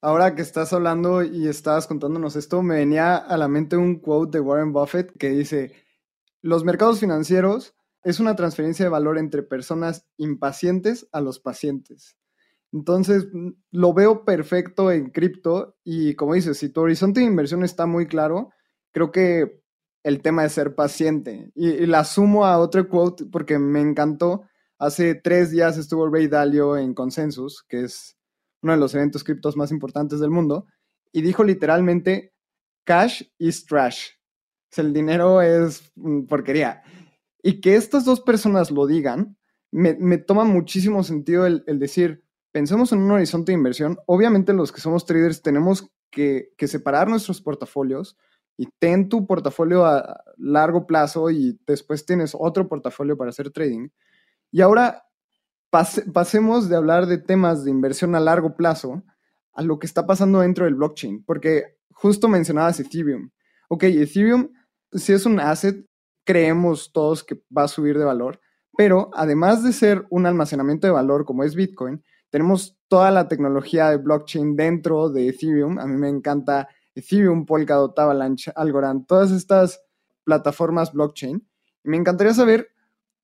ahora que estás hablando y estás contándonos esto, me venía a la mente un quote de Warren Buffett que dice, los mercados financieros es una transferencia de valor entre personas impacientes a los pacientes. Entonces, lo veo perfecto en cripto y como dices, si tu horizonte de inversión está muy claro, creo que el tema es ser paciente. Y, la sumo a otro quote porque me encantó. Hace tres días estuvo Ray Dalio en Consensus, que es uno de los eventos criptos más importantes del mundo, y dijo literalmente, cash is trash. el dinero es mm, porquería. Y que estas dos personas lo digan, me, toma muchísimo sentido el, decir, pensemos en un horizonte de inversión. Obviamente los que somos traders tenemos que, separar nuestros portafolios y ten tu portafolio a largo plazo y después tienes otro portafolio para hacer trading. Y ahora pasemos de hablar de temas de inversión a largo plazo a lo que está pasando dentro del blockchain, porque justo mencionabas Ethereum. Ok, Ethereum sí es un asset creemos todos que va a subir de valor, pero además de ser un almacenamiento de valor como es Bitcoin, tenemos toda la tecnología de blockchain dentro de Ethereum. A mí me encanta Ethereum, Polkadot, Avalanche, Algorand, todas estas plataformas blockchain. Y me encantaría saber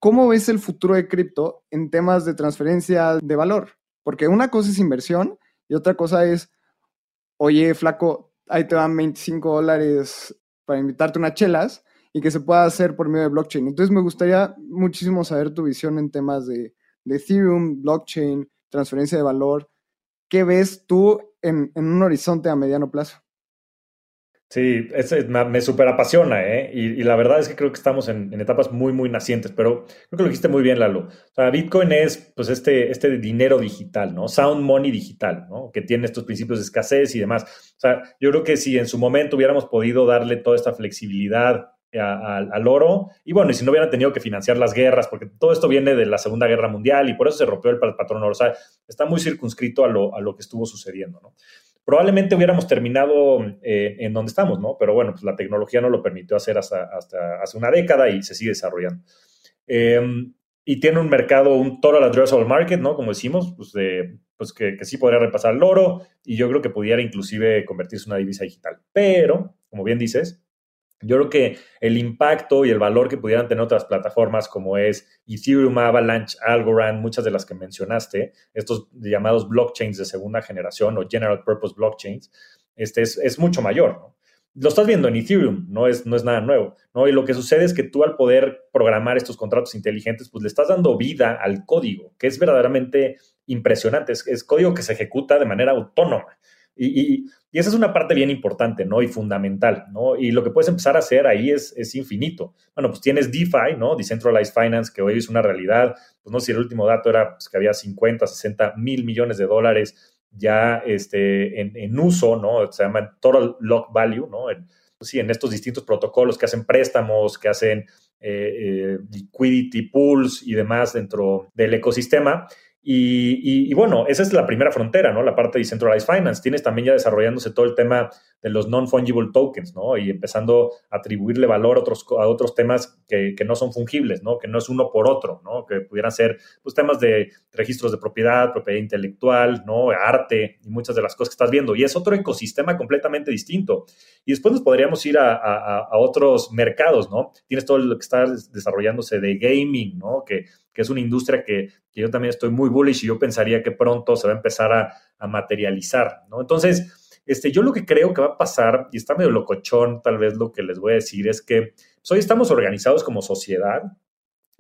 cómo ves el futuro de cripto en temas de transferencia de valor. Porque una cosa es inversión y otra cosa es, oye, flaco, ahí te dan 25 dólares para invitarte unas chelas y que se pueda hacer por medio de blockchain. Entonces me gustaría muchísimo saber tu visión en temas de, Ethereum, blockchain, transferencia de valor. ¿Qué ves tú en, un horizonte a mediano plazo? Sí, me, me súper apasiona, ¿eh? Y, la verdad es que creo que estamos en, etapas muy, muy nacientes, pero creo que lo dijiste muy bien, Lalo. O sea, Bitcoin es, pues, este, este dinero digital, ¿no? Sound money digital, ¿no? Que tiene estos principios de escasez y demás. O sea, yo creo que si en su momento hubiéramos podido darle toda esta flexibilidad al oro. Y bueno, y si no hubieran tenido que financiar las guerras, porque todo esto viene de la Segunda Guerra Mundial y por eso se rompió el patrón oro. O sea, está muy circunscrito a lo, a lo que estuvo sucediendo, ¿no? Probablemente hubiéramos terminado eh, en donde estamos, ¿no? Pero bueno, pues la tecnología no lo permitió hacer hasta, hasta hace una década y se sigue desarrollando. Em, y tiene un mercado, un total addressable market, ¿no? Como decimos, pues, de, pues que, que, sí podría repasar el oro y yo creo que pudiera inclusive convertirse en una divisa digital. Pero, como bien dices, yo creo que el impacto y el valor que pudieran tener otras plataformas como es Ethereum, Avalanche, Algorand, muchas de las que mencionaste, estos llamados blockchains de segunda generación o general purpose blockchains, este es, mucho mayor. Lo estás viendo en Ethereum, no es, no es nada nuevo. ¿no? Y lo que sucede es que tú al poder programar estos contratos inteligentes, pues le estás dando vida al código, que es verdaderamente impresionante. es código que se ejecuta de manera autónoma. Y, esa es una parte bien importante, ¿no? Y fundamental, ¿no? Y lo que puedes empezar a hacer ahí es, es infinito. Bueno, pues tienes DeFi, ¿no? Decentralized Finance, que hoy es una realidad. Pues no sé si el último dato era pues, que había 50, 60 mil millones de dólares ya este, en, uso, ¿no? Se llama Total Lock Value, ¿no? En, pues sí, en estos distintos protocolos que hacen préstamos, que hacen eh, eh, liquidity pools y demás dentro del ecosistema. Y, bueno, esa es la primera frontera, ¿no? La parte de Decentralized Finance. Tienes también ya desarrollándose todo el tema de los non-fungible tokens, ¿no? Y empezando a atribuirle valor a otros, temas que, no son fungibles, ¿no? Que no es uno por otro, ¿no? Que pudieran ser, pues, temas de registros de propiedad, propiedad intelectual, ¿no? Arte y muchas de las cosas que estás viendo. Y es otro ecosistema completamente distinto. Y después nos podríamos ir a, a otros mercados, ¿no? Tienes todo lo que está desarrollándose de gaming, ¿no? Que que es una industria que, yo también estoy muy bullish y yo pensaría que pronto se va a empezar a, materializar, ¿no? Entonces, este, yo lo que creo que va a pasar, y está medio locochón tal vez lo que les voy a decir, es que pues, hoy estamos organizados como sociedad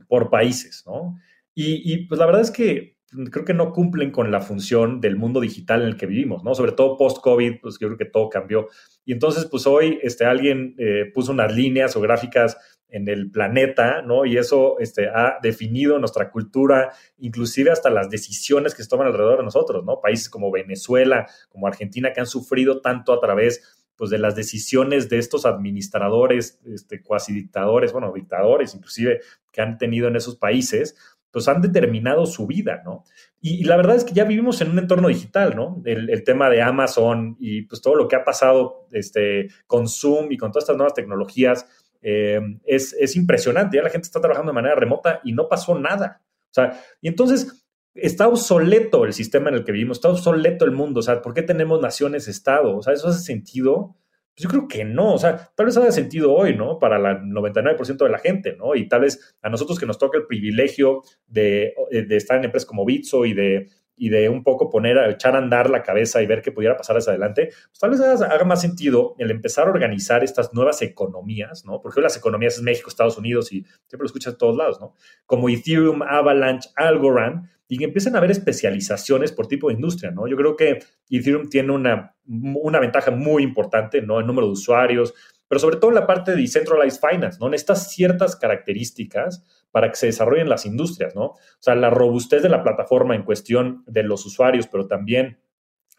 por países, ¿no? Y, y, pues la verdad es que creo que no cumplen con la función del mundo digital en el que vivimos, ¿no? Sobre todo post-COVID, pues yo creo que todo cambió. Y entonces, pues hoy este, alguien eh, puso unas líneas o gráficas en el planeta, ¿no? Y eso este, ha definido nuestra cultura, inclusive hasta las decisiones que se toman alrededor de nosotros, ¿no? Países como Venezuela, como Argentina, que han sufrido tanto a través pues, de las decisiones de estos administradores, este, cuasi dictadores, bueno, dictadores inclusive, que han tenido en esos países, pues han determinado su vida, ¿no? Y, la verdad es que ya vivimos en un entorno digital, ¿no? El, tema de Amazon y pues todo lo que ha pasado este, con Zoom y con todas estas nuevas tecnologías eh, es, es impresionante. Ya la gente está trabajando de manera remota y no pasó nada. O sea, y entonces está obsoleto el sistema en el que vivimos, está obsoleto el mundo. O sea, ¿por qué tenemos naciones-estado? O sea, ¿eso hace sentido? Pues yo creo que no, o sea, tal vez haga sentido hoy, ¿no? Para el 99% de la gente, ¿no? Y tal vez a nosotros que nos toca el privilegio de, de estar en empresas como Bitso y de, y de un poco poner, a echar a andar la cabeza y ver qué pudiera pasar hacia adelante, pues tal vez haga, más sentido el empezar a organizar estas nuevas economías, ¿no? Porque las economías es México, Estados Unidos y siempre lo escuchas de todos lados, ¿no? Como Ethereum, Avalanche, Algorand, y que empiecen a haber especializaciones por tipo de industria, ¿no? Yo creo que Ethereum tiene una, una ventaja muy importante, ¿no? En número de usuarios, pero sobre todo en la parte de decentralized finance, ¿no? Necesitas ciertas características para que se desarrollen las industrias, ¿no? O sea, la robustez de la plataforma en cuestión de los usuarios, pero también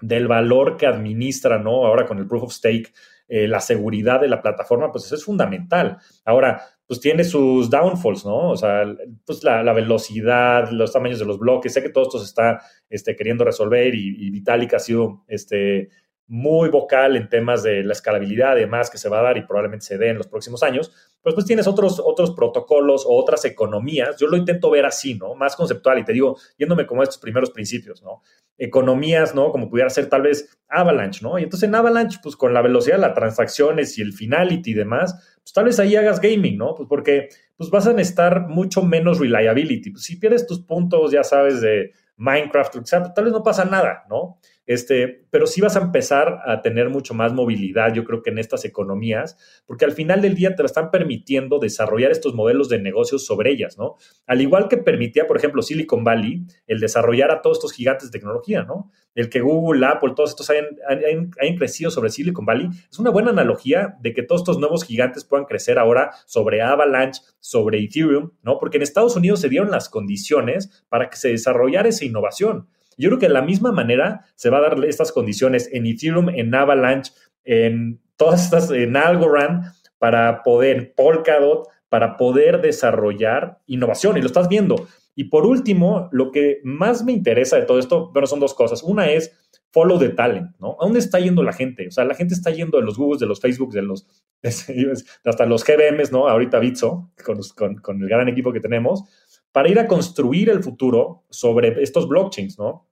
del valor que administra, ¿no? Ahora con el proof of stake, eh, la seguridad de la plataforma, pues es fundamental. Ahora, pues tiene sus downfalls, ¿no? O sea, pues la, velocidad, los tamaños de los bloques, sé que todo esto se está este, queriendo resolver y, y Vitalik ha sido este, muy vocal en temas de la escalabilidad y demás que se va a dar y probablemente se dé en los próximos años, pues pues tienes otros, otros protocolos o otras economías. Yo lo intento ver así, ¿no? Más conceptual y te digo, yéndome como a estos primeros principios, ¿no? Economías, ¿no? Como pudiera ser tal vez Avalanche, ¿no? Y entonces en Avalanche, pues con la velocidad de las transacciones y el finality y demás, pues tal vez ahí hagas gaming, ¿no? Pues porque pues vas a necesitar mucho menos reliability. Pues si pierdes tus puntos, ya sabes, de Minecraft, tal vez no pasa nada, ¿no? Este, pero sí vas a empezar a tener mucho más movilidad, yo creo que en estas economías, porque al final del día te lo están permitiendo desarrollar estos modelos de negocios sobre ellas, ¿no? Al igual que permitía, por ejemplo, Silicon Valley, el desarrollar a todos estos gigantes de tecnología, ¿no? El que Google, Apple, todos estos hayan, hayan crecido sobre Silicon Valley, es una buena analogía de que todos estos nuevos gigantes puedan crecer ahora sobre Avalanche, sobre Ethereum, ¿no? Porque en Estados Unidos se dieron las condiciones para que se desarrollara esa innovación. Yo creo que de la misma manera se va a dar estas condiciones en Ethereum, en Avalanche, en todas estas, en Algorand, para poder, Polkadot, para poder desarrollar innovación. Y lo estás viendo. Y por último, lo que más me interesa de todo esto, bueno, son dos cosas. Una es follow the talent, ¿no? ¿A dónde está yendo la gente? O sea, la gente está yendo de los Googles, de los Facebooks, de los, hasta los GBMs, ¿no? Ahorita Bitso, con, con, con el gran equipo que tenemos, para ir a construir el futuro sobre estos blockchains, ¿no?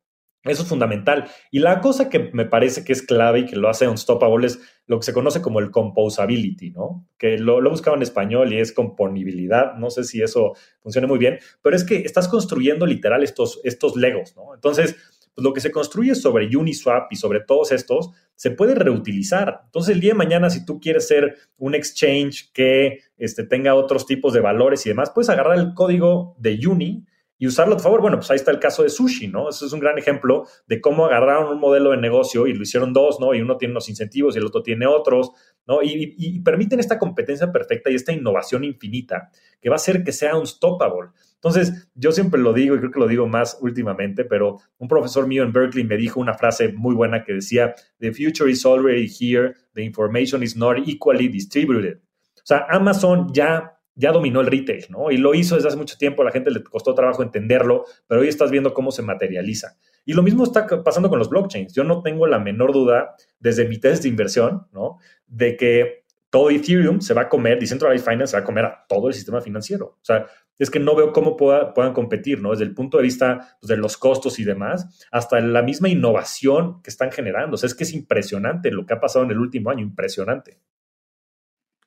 Eso es fundamental. Y la cosa que me parece que es clave y que lo hace unstoppable es lo que se conoce como el composability, ¿no? Que lo, lo buscaba en español y es componibilidad. No sé si eso funciona muy bien, pero es que estás construyendo literal estos, estos legos, ¿no? Entonces, pues lo que se construye sobre Uniswap y sobre todos estos se puede reutilizar. Entonces, el día de mañana, si tú quieres ser un exchange que este, tenga otros tipos de valores y demás, puedes agarrar el código de Uni y usarlo a favor. Bueno, pues ahí está el caso de Sushi, ¿no? Eso es un gran ejemplo de cómo agarraron un modelo de negocio y lo hicieron dos, ¿no? Y uno tiene unos incentivos y el otro tiene otros, ¿no? Y, permiten esta competencia perfecta y esta innovación infinita que va a hacer que sea unstoppable. Entonces, yo siempre lo digo y creo que lo digo más últimamente, pero un profesor mío en Berkeley me dijo una frase muy buena que decía, The future is already here, the information is not equally distributed. O sea, Amazon ya ya dominó el retail, ¿no? Y lo hizo desde hace mucho tiempo, a la gente le costó trabajo entenderlo, pero hoy estás viendo cómo se materializa. Y lo mismo está pasando con los blockchains. Yo no tengo la menor duda, desde mi test de inversión, ¿no? De que todo Ethereum se va a comer, Decentralized Finance se va a comer a todo el sistema financiero. O sea, es que no veo cómo puedan competir, ¿no? Desde el punto de vista pues, de los costos y demás, hasta la misma innovación que están generando. O sea, es que es impresionante lo que ha pasado en el último año, impresionante.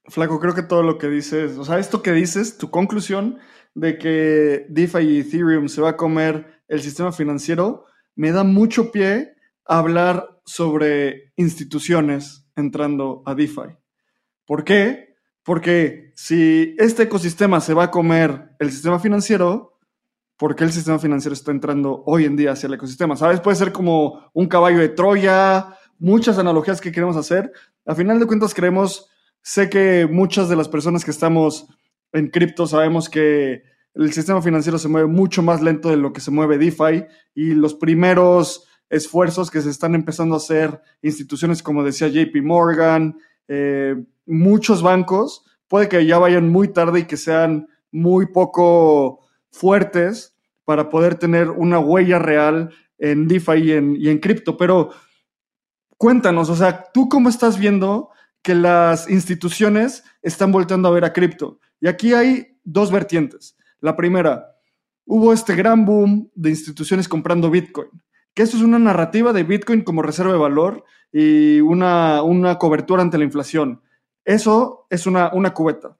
Flaco, creo que todo lo que dices, o sea, esto que dices, tu conclusión de que DeFi y Ethereum se va a comer el sistema financiero, me da mucho pie a hablar sobre instituciones entrando a DeFi. ¿Por qué? Porque si este ecosistema se va a comer el sistema financiero, ¿por qué el sistema financiero está entrando hoy en día hacia el ecosistema? ¿Sabes? Puede ser como un caballo de Troya, muchas analogías que queremos hacer. A final de cuentas, creemos Sé que muchas de las personas que estamos en cripto sabemos que el sistema financiero se mueve mucho más lento de lo que se mueve DeFi y los primeros esfuerzos que se están empezando a hacer instituciones como decía JP Morgan, eh, muchos bancos, puede que ya vayan muy tarde y que sean muy poco fuertes para poder tener una huella real en DeFi y en, y en cripto. Pero cuéntanos, o sea, ¿tú cómo estás viendo que las instituciones están volteando a ver a cripto? Y aquí hay dos vertientes. La primera, hubo este gran boom de instituciones comprando Bitcoin, que esto es una narrativa de Bitcoin como reserva de valor y una, una cobertura ante la inflación. Eso es una, una cubeta.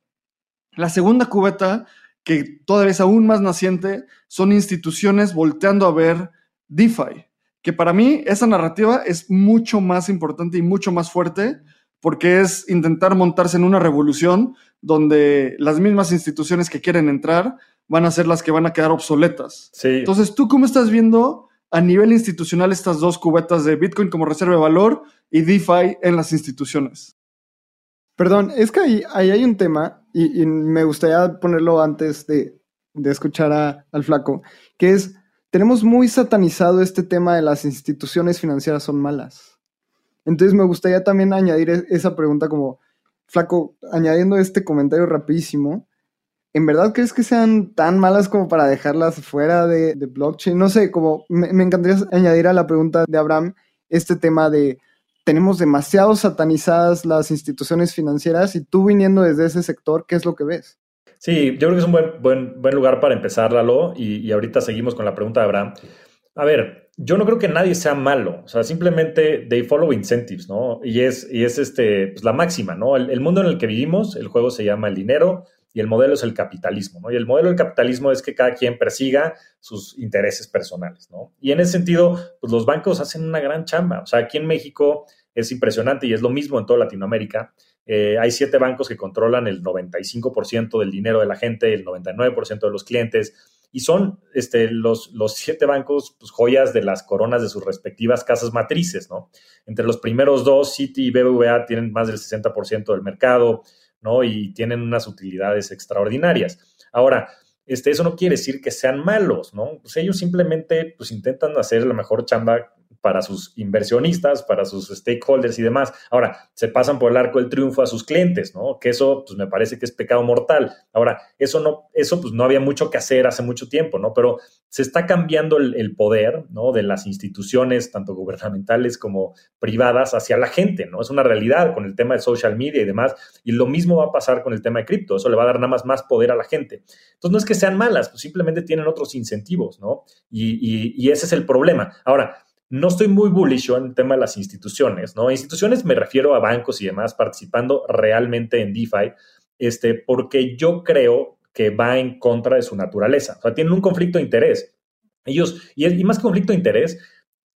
La segunda cubeta, que todavía es aún más naciente, son instituciones volteando a ver DeFi, que para mí esa narrativa es mucho más importante y mucho más fuerte porque es intentar montarse en una revolución donde las mismas instituciones que quieren entrar van a ser las que van a quedar obsoletas. Entonces, ¿tú cómo estás viendo a nivel institucional estas dos cubetas de Bitcoin como reserva de valor y DeFi en las instituciones? Perdón, es que ahí, hay un tema, y, me gustaría ponerlo antes de, escuchar al flaco, que es, tenemos muy satanizado este tema de las instituciones financieras son malas. Entonces me gustaría también añadir e, esa pregunta como, flaco, añadiendo este comentario rapidísimo, ¿en verdad crees que sean tan malas como para dejarlas fuera de, blockchain? No sé, como me, encantaría añadir a la pregunta de Abraham este tema de tenemos demasiado satanizadas las instituciones financieras y tú viniendo desde ese sector, ¿qué es lo que ves? Sí, yo creo que es un buen, buen, buen lugar para empezar, Lalo, y, y ahorita seguimos con la pregunta de Abraham. A ver, yo no creo que nadie sea malo, o sea, simplemente they follow incentives, ¿no? Y es, y es este, pues la máxima, ¿no? El, mundo en el que vivimos, el juego se llama el dinero y el modelo es el capitalismo, ¿no? Y el modelo del capitalismo es que cada quien persiga sus intereses personales, ¿no? Y en ese sentido, pues los bancos hacen una gran chamba, o sea, aquí en México es impresionante y es lo mismo en toda Latinoamérica. Eh, hay siete bancos que controlan el 95% del dinero de la gente, el 99% de los clientes, y son este, los, los siete bancos pues, joyas de las coronas de sus respectivas casas matrices, ¿no? Entre los primeros dos, Citi y BBVA tienen más del 60% del mercado, ¿no? Y tienen unas utilidades extraordinarias. Ahora, este, eso no quiere decir que sean malos, ¿no? Pues ellos simplemente pues, intentan hacer la mejor chamba para sus inversionistas, para sus stakeholders y demás. Ahora, se pasan por el arco del triunfo a sus clientes, ¿no? Que eso, pues me parece que es pecado mortal. Ahora, eso no, eso pues no había mucho que hacer hace mucho tiempo, ¿no? Pero se está cambiando el, poder, ¿no? De las instituciones, tanto gubernamentales como privadas, hacia la gente, ¿no? Es una realidad con el tema de social media y demás. Y lo mismo va a pasar con el tema de cripto. Eso le va a dar nada más más poder a la gente. Entonces, no es que sean malas, pues simplemente tienen otros incentivos, ¿no? y, y ese es el problema. Ahora, no estoy muy bullish en el tema de las instituciones, ¿no? Instituciones me refiero a bancos y demás participando realmente en DeFi, este, porque yo creo que va en contra de su naturaleza. O sea, tienen un conflicto de interés. Ellos, y, y más conflicto de interés,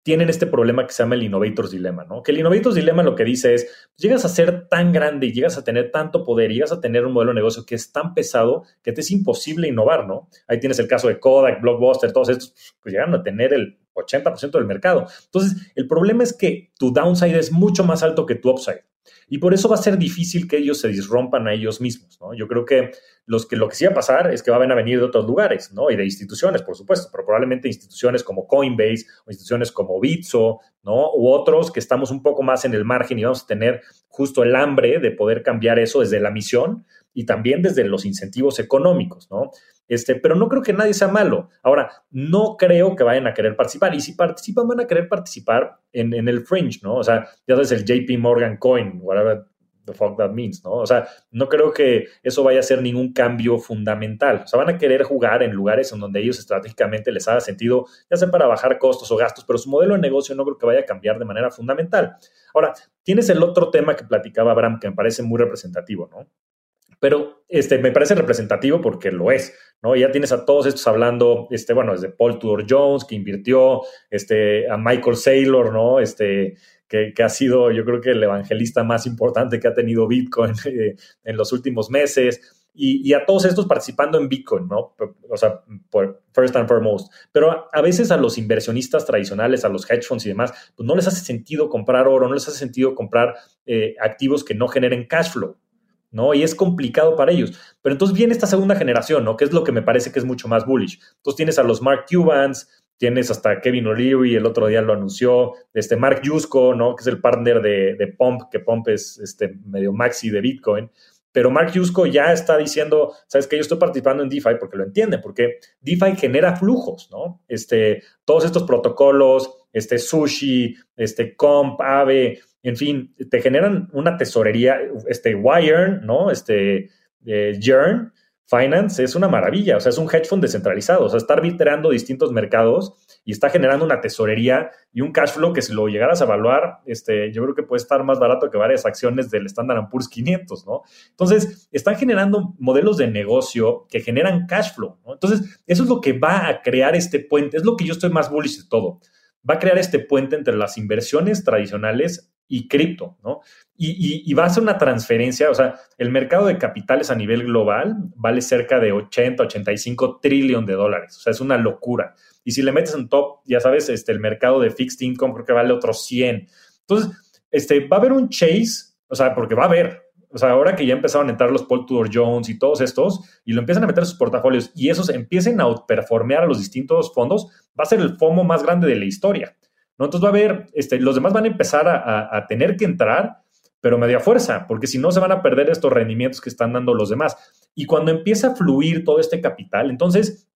tienen este problema que se llama el Innovators Dilemma, ¿no? Que el Innovators Dilemma lo que dice es, llegas a ser tan grande y llegas a tener tanto poder y llegas a tener un modelo de negocio que es tan pesado que te es imposible innovar, ¿no? Ahí tienes el caso de Kodak, Blockbuster, todos estos, pues llegaron a tener el 80% del mercado. Entonces, el problema es que tu downside es mucho más alto que tu upside. Y por eso va a ser difícil que ellos se disrompan a ellos mismos, ¿no? Yo creo que, los que lo que sí va a pasar es que van a venir de otros lugares, ¿no? Y de instituciones, por supuesto, pero probablemente instituciones como Coinbase o instituciones como Bitso, ¿no? U otros que estamos un poco más en el margen y vamos a tener justo el hambre de poder cambiar eso desde la misión y también desde los incentivos económicos, ¿no? Este, pero no creo que nadie sea malo. Ahora, no creo que vayan a querer participar. Y si participan, van a querer participar en, el fringe, ¿no? O sea, ya sabes, el JP Morgan Coin, whatever the fuck that means, ¿no? O sea, no creo que eso vaya a ser ningún cambio fundamental. O sea, van a querer jugar en lugares en donde ellos estratégicamente les haga sentido, ya sea para bajar costos o gastos, pero su modelo de negocio no creo que vaya a cambiar de manera fundamental. Ahora, tienes el otro tema que platicaba Abraham, que me parece muy representativo, ¿no? Pero este, me parece representativo porque lo es, ¿no? Ya tienes a todos estos hablando, este, bueno, desde Paul Tudor Jones, que invirtió, este, a Michael Saylor, ¿no? Este, que, ha sido, yo creo que el evangelista más importante que ha tenido Bitcoin eh, en los últimos meses, y, a todos estos participando en Bitcoin, ¿no? O sea, por first and foremost. Pero a, veces a los inversionistas tradicionales, a los hedge funds y demás, pues no les hace sentido comprar oro, no les hace sentido comprar eh, activos que no generen cash flow. ¿No? Y es complicado para ellos. Pero entonces viene esta segunda generación, ¿no? Que es lo que me parece que es mucho más bullish. Entonces tienes a los Mark Cubans, tienes hasta Kevin O'Leary, el otro día lo anunció, este Mark Yusko, ¿no? Que es el partner de, de Pump, que Pump es este medio maxi de Bitcoin. Pero Mark Yusko ya está diciendo, sabes que yo estoy participando en DeFi porque lo entiende, porque DeFi genera flujos, ¿no? Este, todos estos protocolos, este Sushi, este Comp, Ave, en fin, te generan una tesorería, este Wire, ¿no? Este eh, Finance es una maravilla, o sea, es un hedge fund descentralizado, o sea, está arbitrando distintos mercados y está generando una tesorería y un cash flow que si lo llegaras a evaluar, este, yo creo que puede estar más barato que varias acciones del Standard Poor's 500, ¿no? Entonces, están generando modelos de negocio que generan cash flow, ¿no? Entonces, eso es lo que va a crear este puente, es lo que yo estoy más bullish de todo va a crear este puente entre las inversiones tradicionales y cripto, ¿no? Y, va a ser una transferencia, o sea, el mercado de capitales a nivel global vale cerca de 80, 85 trillones de dólares, o sea, es una locura. Y si le metes en top, ya sabes, este, el mercado de fixed income creo que vale otros 100. Entonces, este, va a haber un chase, o sea, porque va a haber, o sea, ahora que ya empezaron a entrar los Paul Tudor Jones y todos estos, y lo empiezan a meter en sus portafolios, y esos empiecen a outperformear a los distintos fondos, va a ser el FOMO más grande de la historia. Entonces va a haber, este, los demás van a empezar a, tener que entrar, pero media fuerza, porque si no se van a perder estos rendimientos que están dando los demás. Y cuando empieza a fluir todo este capital, entonces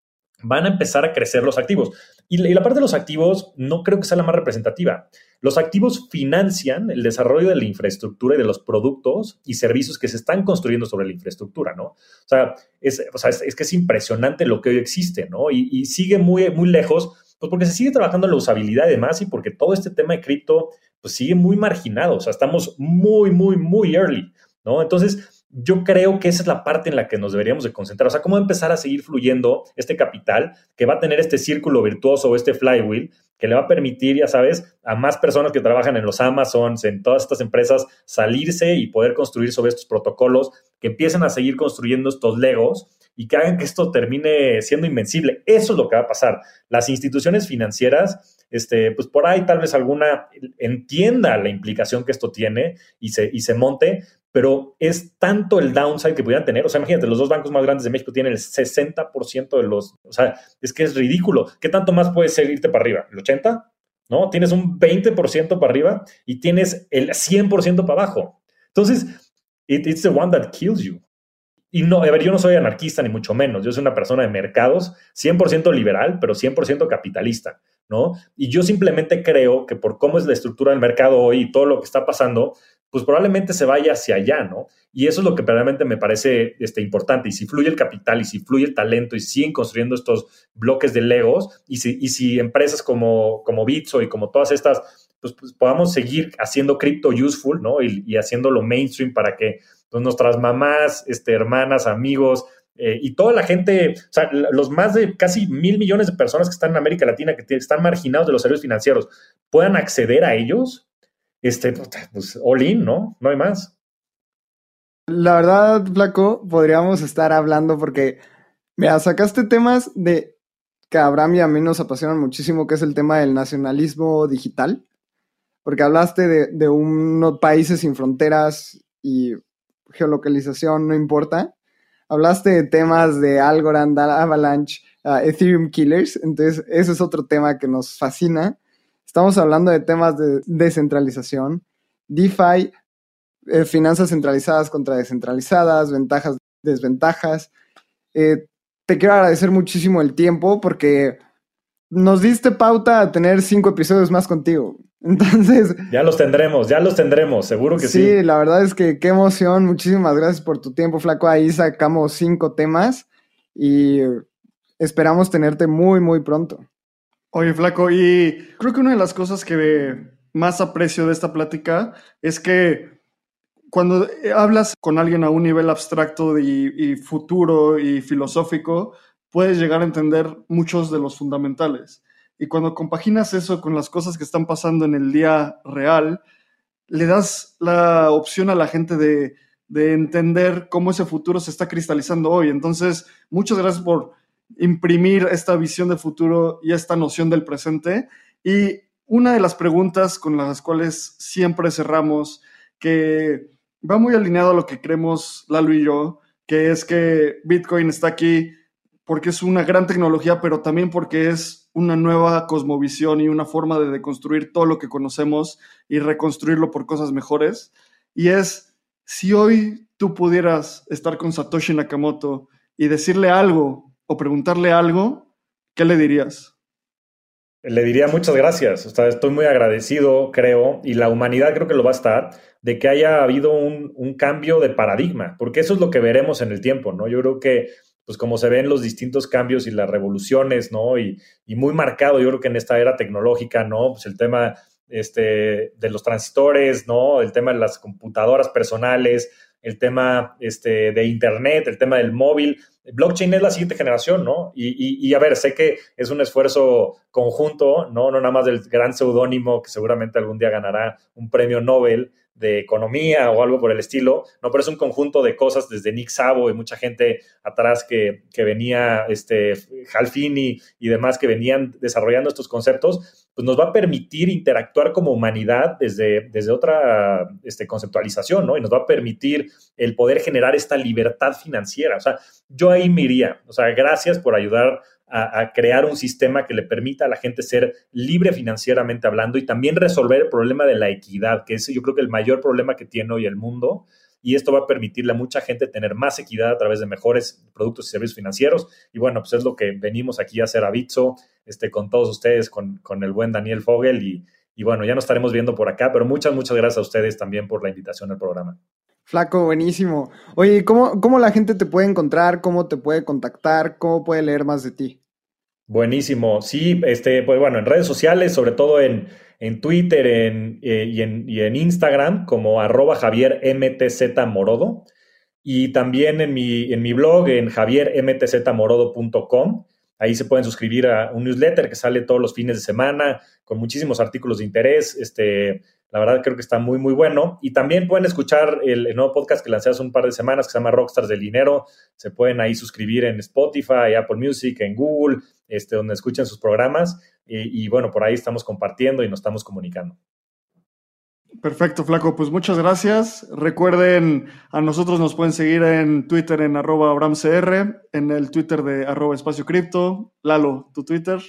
van a empezar a crecer los activos. Y la, y parte de los activos no creo que sea la más representativa. Los activos financian el desarrollo de la infraestructura y de los productos y servicios que se están construyendo sobre la infraestructura, ¿no? O sea, es, que es impresionante lo que hoy existe, ¿no? Y, sigue muy, muy lejos, pues porque se sigue trabajando la usabilidad y demás y porque todo este tema de cripto, pues sigue muy marginado, o sea, estamos muy, muy, muy early, ¿no? Entonces, yo creo que esa es la parte en la que nos deberíamos de concentrar. O sea, cómo empezar a seguir fluyendo este capital que va a tener este círculo virtuoso, este flywheel, que le va a permitir, ya sabes, a más personas que trabajan en los Amazons, en todas estas empresas, salirse y poder construir sobre estos protocolos, que empiecen a seguir construyendo estos legos y que hagan que esto termine siendo invencible. Eso es lo que va a pasar. Las instituciones financieras, este, pues por ahí tal vez alguna entienda la implicación que esto tiene y se, y se monte, pero es tanto el downside que pudieran tener. O sea, imagínate, los dos bancos más grandes de México tienen el 60% de los. O sea, es que es ridículo. ¿Qué tanto más puedes seguirte para arriba? ¿El 80%? ¿No? Tienes un 20% para arriba y tienes el 100% para abajo. Entonces, it's the one that kills you. Y no, a ver, yo no soy anarquista ni mucho menos. Yo soy una persona de mercados, 100% liberal, pero 100% capitalista, ¿no? Y yo simplemente creo que por cómo es la estructura del mercado hoy y todo lo que está pasando, pues probablemente se vaya hacia allá, ¿no? Y eso es lo que realmente me parece este, importante. Y si fluye el capital y si fluye el talento y siguen construyendo estos bloques de Legos y si, y si empresas como, como Bitso y como todas estas, pues, pues podamos seguir haciendo cripto useful, ¿no? Y, y haciéndolo mainstream para que nuestras mamás, este, hermanas, amigos, eh, y toda la gente, o sea, los más de casi mil millones de personas que están en América Latina, que están marginados de los servicios financieros, puedan acceder a ellos, este, pues all in, ¿no? No hay más. La verdad, Flaco, podríamos estar hablando porque, mira, sacaste temas de que a Abraham y a mí nos apasionan muchísimo, que es el tema del nacionalismo digital, porque hablaste de unos países sin fronteras y geolocalización, no importa. Hablaste de temas de Algorand, Avalanche, uh, Ethereum Killers, entonces ese es otro tema que nos fascina. Estamos hablando de temas de descentralización, DeFi, eh, finanzas centralizadas contra descentralizadas, ventajas, desventajas. Eh, te quiero agradecer muchísimo el tiempo porque nos diste pauta a tener cinco episodios más contigo. Entonces. Ya los tendremos, ya los tendremos, seguro que sí. Sí, la verdad es que qué emoción. Muchísimas gracias por tu tiempo, Flaco. Ahí sacamos cinco temas y esperamos tenerte muy, muy pronto. Oye, Flaco, y creo que una de las cosas que más aprecio de esta plática es que cuando hablas con alguien a un nivel abstracto y, futuro y filosófico, puedes llegar a entender muchos de los fundamentales. Y cuando compaginas eso con las cosas que están pasando en el día real, le das la opción a la gente de, de entender cómo ese futuro se está cristalizando hoy. Entonces, muchas gracias por imprimir esta visión de futuro y esta noción del presente. Y una de las preguntas con las cuales siempre cerramos, que va muy alineado a lo que creemos Lalo y yo, que es que Bitcoin está aquí porque es una gran tecnología, pero también porque es una nueva cosmovisión y una forma de deconstruir todo lo que conocemos y reconstruirlo por cosas mejores. Y es, si hoy tú pudieras estar con Satoshi Nakamoto y decirle algo o preguntarle algo, ¿qué le dirías? Le diría muchas gracias. estoy muy agradecido, creo, y la humanidad creo que lo va a estar, de que haya habido un, un, cambio de paradigma, porque eso es lo que veremos en el tiempo, ¿no? Yo creo que pues como se ven los distintos cambios y las revoluciones, ¿no? Y, muy marcado, yo creo que en esta era tecnológica, ¿no? Pues el tema este, de los transistores, ¿no? El tema de las computadoras personales, el tema este, de Internet, el tema del móvil. Blockchain es la siguiente generación, ¿no? Y, y, a ver, sé que es un esfuerzo conjunto, ¿no? No nada más del gran seudónimo que seguramente algún día ganará un premio Nobel, de economía o algo por el estilo, no, pero es un conjunto de cosas desde Nick Sabo y mucha gente atrás que, que venía, este, Halfini y demás que venían desarrollando estos conceptos, pues nos va a permitir interactuar como humanidad desde, desde otra este, conceptualización, ¿no? Y nos va a permitir el poder generar esta libertad financiera. O sea, yo ahí me iría, o sea, gracias por ayudar a, crear un sistema que le permita a la gente ser libre financieramente hablando y también resolver el problema de la equidad, que es yo creo que el mayor problema que tiene hoy el mundo. Y esto va a permitirle a mucha gente tener más equidad a través de mejores productos y servicios financieros. Y bueno, pues es lo que venimos aquí a hacer a Bitso, este, con todos ustedes, con, con el buen Daniel Fogel. Y, y bueno, ya nos estaremos viendo por acá, pero muchas, muchas gracias a ustedes también por la invitación al programa. Flaco, buenísimo. Oye, ¿cómo, ¿cómo la gente te puede encontrar? ¿Cómo te puede contactar? ¿Cómo puede leer más de ti? Buenísimo. Sí, este, pues bueno, en redes sociales, sobre todo en, en Twitter en, eh, y, en, y, en, Instagram, como arroba Javier MTZ Morodo. Y también en mi, en mi blog, en javiermtzmorodo.com. Ahí se pueden suscribir a un newsletter que sale todos los fines de semana con muchísimos artículos de interés. Este, la verdad creo que está muy, muy bueno. Y también pueden escuchar el, nuevo podcast que lancé hace un par de semanas que se llama Rockstars del Dinero. Se pueden ahí suscribir en Spotify, Apple Music, en Google, este, donde escuchen sus programas. Y, bueno, por ahí estamos compartiendo y nos estamos comunicando. Perfecto, Flaco. Pues muchas gracias. Recuerden, a nosotros nos pueden seguir en Twitter en arroba abramcr, en el Twitter de arroba espacio cripto. Lalo, tu Twitter.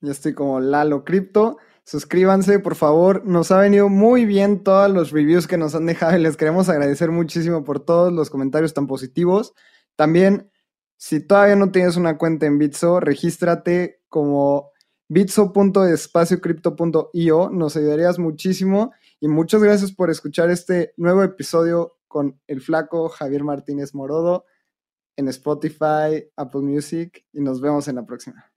Yo estoy como Lalo Cripto. Suscríbanse, por favor. Nos ha venido muy bien todos los reviews que nos han dejado y les queremos agradecer muchísimo por todos los comentarios tan positivos. También, si todavía no tienes una cuenta en Bitso, regístrate como bitso.espaciocrypto.io. Nos ayudarías muchísimo. Y muchas gracias por escuchar este nuevo episodio con el flaco Javier Martínez Morodo en Spotify, Apple Music y nos vemos en la próxima.